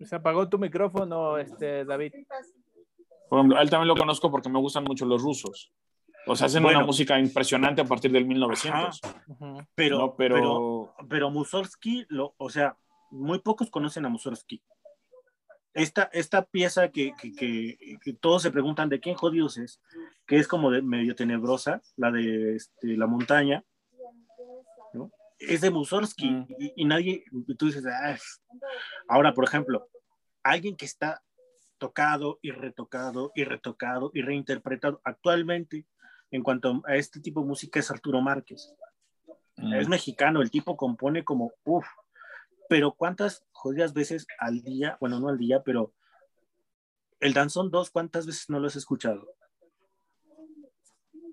S1: Se apagó tu micrófono, este, David.
S2: Por ejemplo, a él también lo conozco porque me gustan mucho los rusos. O sea, hacen
S3: Bueno.
S2: una música impresionante a partir del 1900.
S1: Ujú.
S3: Pero,
S2: ¿no?
S3: pero,
S2: pero,
S3: pero Mussorgsky, lo, o sea, muy pocos conocen a Mussorgsky. Esta, esta pieza que, que, que- que todos se preguntan de quién jodidos es, que es como de medio tenebrosa, la de este, la montaña, ¿no? es de Mussorgsky
S2: Mm.
S3: y, y nadie, tú dices, "Ah". ahora, por ejemplo, alguien que está tocado y retocado y retocado y reinterpretado actualmente en cuanto a este tipo de música es Arturo Márquez.
S2: Mm.
S3: Es mexicano, el tipo compone como, uff, pero ¿cuántas jodidas veces al día, bueno, no al día, pero el Danzón 2, ¿cuántas veces no lo has escuchado?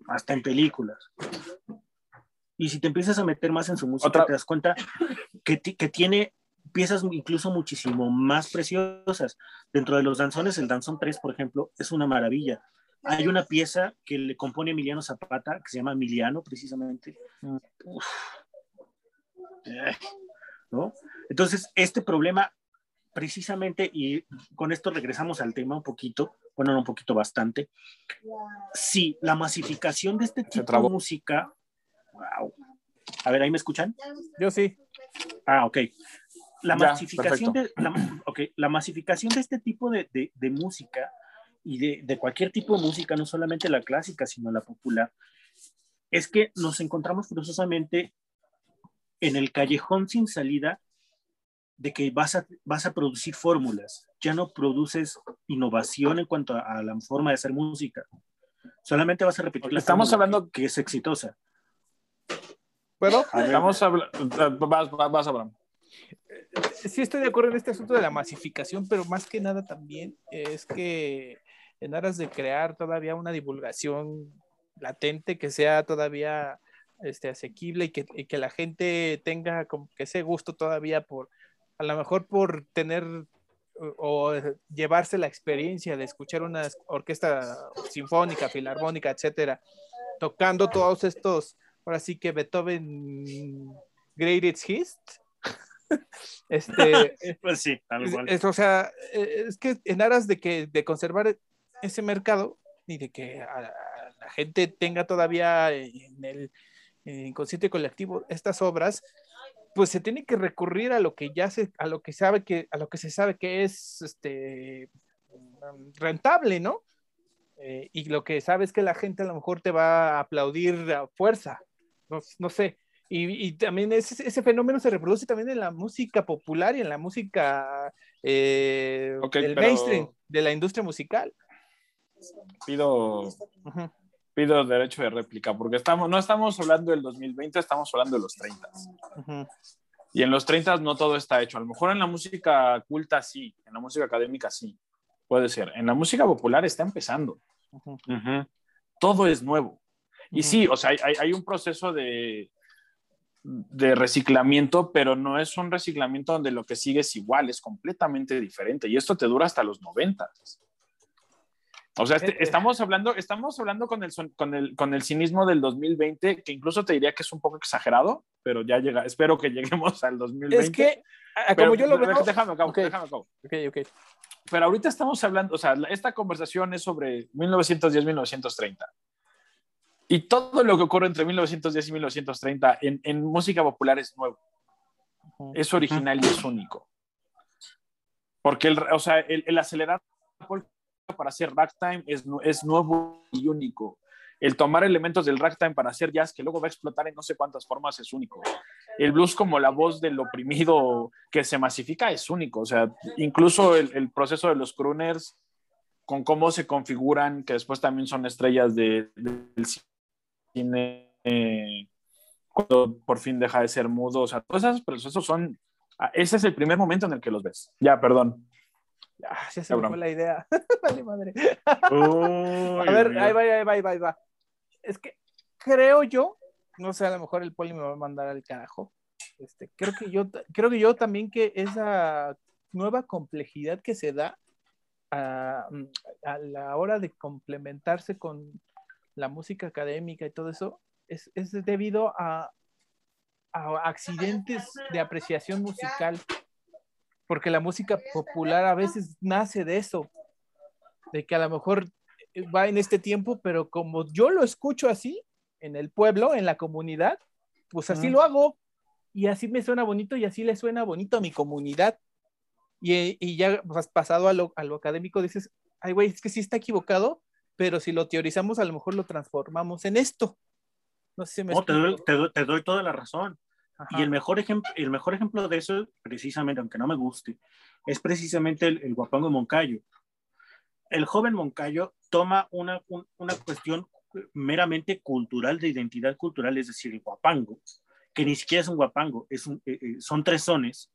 S3: Hasta en películas. Y si te empiezas a meter más en su música,
S2: Otra-
S3: te das cuenta que, ti- que tiene piezas incluso muchísimo más preciosas. Dentro de los danzones, el Danzón 3, por ejemplo, es una maravilla. Hay una pieza que le compone Emiliano Zapata, que se llama Emiliano, precisamente.
S2: Mm.
S3: Uf. ¿No? Entonces, este problema, precisamente, y con esto regresamos al tema un poquito, bueno, no un poquito bastante. Sí, la masificación de este tipo de música. Wow. A ver, ¿ahí me escuchan?
S1: Yo sí.
S3: Ah, ok. La
S2: Ya,
S3: masificación, de, la, ok, la masificación de este tipo de, de- de música y de, de cualquier tipo de música, no solamente la clásica, sino la popular, es que nos encontramos forzosamente en el callejón sin salida de que vas a, vas a producir fórmulas, ya no produces innovación en cuanto a, a la forma de hacer música, solamente vas a repetir la
S2: Estamos hablando-
S3: que, que es exitosa.
S1: ¿Puedo?
S2: Estamos hablando. Vas, vas, vas, Abraham.
S1: sí estoy de acuerdo en este asunto de la masificación, pero más que nada también es que en aras de crear todavía una divulgación latente que sea todavía este, asequible y que, y que la gente tenga como que ese gusto todavía por, a lo mejor por tener o, o llevarse la experiencia de escuchar una orquesta sinfónica, filarmónica, etcétera, tocando todos estos, ahora sí que Beethoven Greatest Hits. *laughs* este, *laughs*
S3: Pues sí, tal cual.
S1: es, o sea, eh, es que en aras de que de conservar ese mercado y de que a, a la gente tenga todavía en el inconsciente colectivo estas obras, pues se tiene que recurrir a lo que ya se, a lo que sabe que, a lo que se sabe que es este rentable, ¿no? Eh, y lo que sabe es que la gente a lo mejor te va a aplaudir a fuerza, no, no sé. Y, y también ese, ese, fenómeno se reproduce también en la música popular y en la música eh,
S2: Ok,
S1: del
S2: pero-
S1: mainstream, de la industria musical.
S2: Pido,
S1: Ujú.
S2: Pido derecho de réplica, porque estamos, no estamos hablando del 2020, estamos hablando de los 30.
S1: Ujú.
S2: Y en los 30 no todo está hecho. A lo mejor en la música culta sí, en la música académica sí, puede ser. En la música popular está empezando.
S1: Ujú.
S2: Todo es nuevo. Y sí, o sea, hay, hay- hay un proceso de, de reciclamiento, pero no es un reciclamiento donde lo que sigue es igual, es completamente diferente. Y esto te dura hasta los 90. O sea, este-
S1: Eh, eh.
S2: estamos hablando, estamos hablando con el, con, el, con el cinismo del 2020, que incluso te diría que es un poco exagerado, pero ya llega, espero que *laughs* lleguemos al 2020.
S1: Es que,
S2: Pero-
S1: como yo lo veo,
S2: Déjame acabo,
S1: Ok.
S2: déjame acabo.
S1: ok, ok.
S2: Pero ahorita estamos hablando, o sea, esta conversación es sobre 1910-1930. Y todo lo que ocurre entre 1910 y 1930 en, en música popular es nuevo, es original y es único. Porque el, o sea, el, el acelerar para hacer ragtime es, nu- es nuevo y único. El tomar elementos del ragtime para hacer jazz, que luego va a explotar en no sé cuántas formas, es único. El blues como la voz del oprimido que se masifica es único. O sea, incluso el, proceso de los crooners, con cómo se configuran, que después también son estrellas de- del cine, cuando por fin deja de ser mudo. O sea, todos esos procesos son... ah, Ese es el primer momento en el que los ves. Ya, perdón.
S1: Ah, ya se me
S2: Cabrón.
S1: fue la idea. *laughs* vale, madre.
S3: Uy,
S1: A ver, ahí va, ahí va, ahí va, ahí va. Es que creo yo, no sé, a lo mejor el poli me va a mandar al carajo. Este, creo que yo, creo que yo también que esa nueva complejidad que se da a, a la hora de complementarse con la música académica y todo eso, es, es debido a, a accidentes de apreciación musical, porque la música popular a veces nace de eso, de que a lo mejor va en este tiempo, pero como yo lo escucho así, en el pueblo, en la comunidad, pues así lo hago, y así me suena bonito y así le suena bonito a mi comunidad. Y, y ya has pasado a lo, a lo académico, dices, ay, güey, es que sí está equivocado, pero si lo teorizamos, a lo mejor lo transformamos en esto. No sé si me
S3: No, te, doy, te doy- te doy toda la razón.
S1: Ajá.
S3: Y el mejor, el mejor ejemplo de eso, precisamente, aunque no me guste, es precisamente el, el guapango Moncayo. El joven Moncayo toma una, un- una cuestión meramente cultural, de identidad cultural, es decir, el guapango, que ni siquiera es un guapango, es un, eh, eh, son tres sones,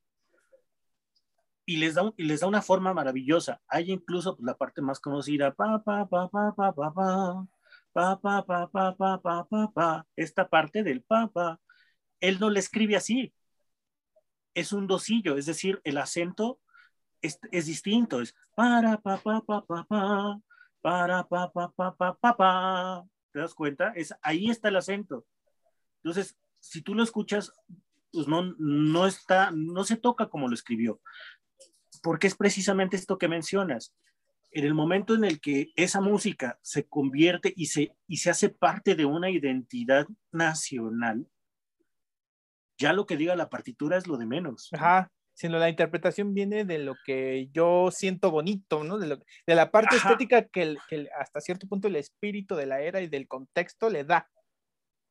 S3: y les, da y les da una forma maravillosa. Hay incluso pues, la parte más conocida, pa, pa, pa, pa, pa, pa, pa, pa, pa, pa, pa, pa, pa, pa, pa, esta parte del pa, pa, él no le escribe así, es un dosillo, es decir, el acento es, es distinto, es para, pa, pa, pa, pa, pa, para, pa, pa, pa, pa, pa, pa, ¿te das cuenta? Es, ahí está el acento. Entonces, si tú lo escuchas, pues no, no está, no se toca como lo escribió, porque es precisamente esto que mencionas. En el momento en el que esa música se convierte y se, y se hace parte de una identidad nacional, ya lo que diga la partitura es lo de menos.
S1: Ajá, sino la interpretación viene de lo que yo siento bonito, ¿no? De, la parte estética que, hasta cierto punto el espíritu de la era y del contexto le da.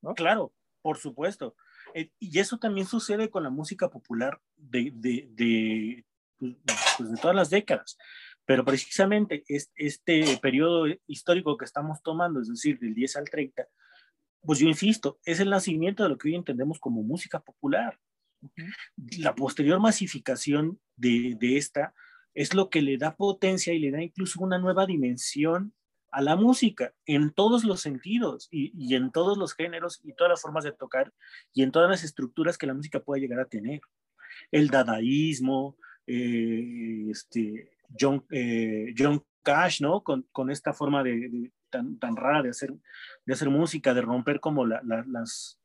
S1: ¿no?
S3: Claro, por supuesto. Eh, y eso también sucede con la música popular de, de, pues, pues, de todas las décadas. Pero precisamente este periodo histórico que estamos tomando, es decir, del 10 al 30, pues yo insisto, es el nacimiento de lo que hoy entendemos como música popular. La posterior masificación de, de, esta es lo que le da potencia y le da incluso una nueva dimensión a la música en todos los sentidos y, y, en todos los géneros y todas las formas de tocar y en todas las estructuras que la música puede llegar a tener. El dadaísmo, eh, este, John, eh, John Cash, ¿no? Con, con esta forma de, tan, tan, rara de hacer, de hacer música, de romper como la, la, las,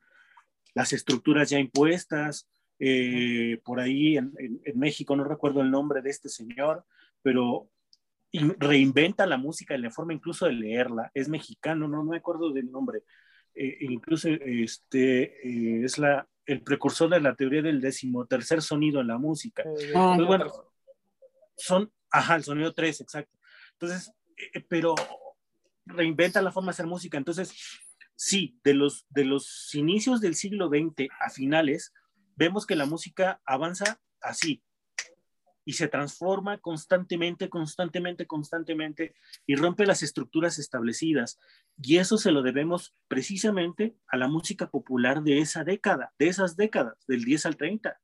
S3: las estructuras ya impuestas. Eh, por ahí en, en, en, México, no recuerdo el nombre de este señor, pero reinventa la música y la forma incluso de leerla. Es mexicano, no, no me acuerdo del nombre. Eh, incluso este, eh, es la, el precursor de la teoría del decimotercer sonido en la música. Eh, Entonces, bueno, son, ajá, el sonido 3, exacto. Entonces, eh, pero reinventa la forma de hacer música. Entonces, sí, de los, de los inicios del siglo XX a finales, vemos que la música avanza así, y se transforma constantemente, constantemente, constantemente y rompe las estructuras establecidas. Y eso se lo debemos precisamente a la música popular de esa década, de esas décadas, del 10 al 30.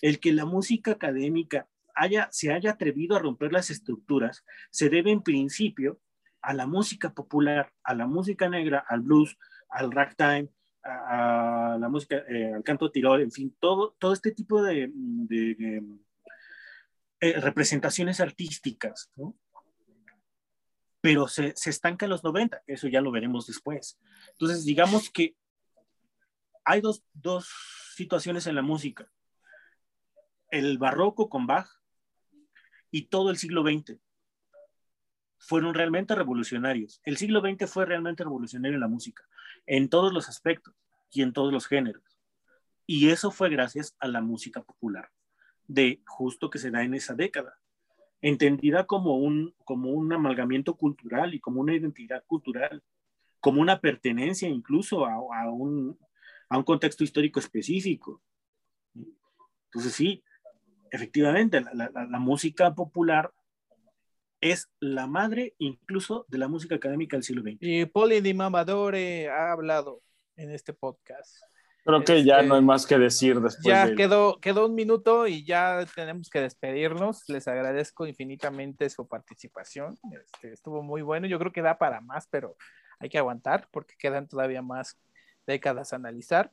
S3: El que la música académica haya, se haya atrevido a romper las estructuras se debe en principio a la música popular, a la música negra, al blues, al ragtime, a, la música, eh, al canto tirol, en fin, todo, todo este tipo de, eh, representaciones artísticas, ¿no? Pero se, se estanca en los 90, eso ya lo veremos después. Entonces, digamos que hay dos, dos situaciones en la música. El barroco con Bach y todo el siglo XX fueron realmente revolucionarios. El siglo XX fue realmente revolucionario en la música, en todos los aspectos y en todos los géneros. Y eso fue gracias a la música popular de justo que se da en esa década, entendida como un, como un amalgamiento cultural y como una identidad cultural, como una pertenencia incluso a, a, un, a un, contexto histórico específico. Entonces sí, efectivamente, la, música popular es la madre incluso de la música académica del siglo XX.
S1: Y Poli Di Mamadore ha hablado en este podcast.
S2: Creo que ya no hay este, más que decir después.
S1: Ya
S2: de...
S1: quedó, quedó un minuto y ya tenemos que despedirnos. Les agradezco infinitamente su participación. Este, estuvo muy bueno. Yo creo que da para más, pero hay que aguantar porque quedan todavía más décadas a analizar.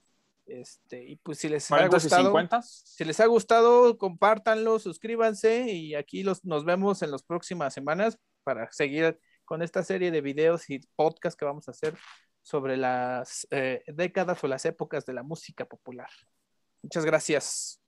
S1: Este, y pues si les ha gustado, si les ha gustado, compártanlo, suscríbanse y aquí los, nos vemos en las próximas semanas para seguir con esta serie de videos y podcasts que vamos a hacer sobre las eh, décadas o las épocas de la música popular. Muchas gracias.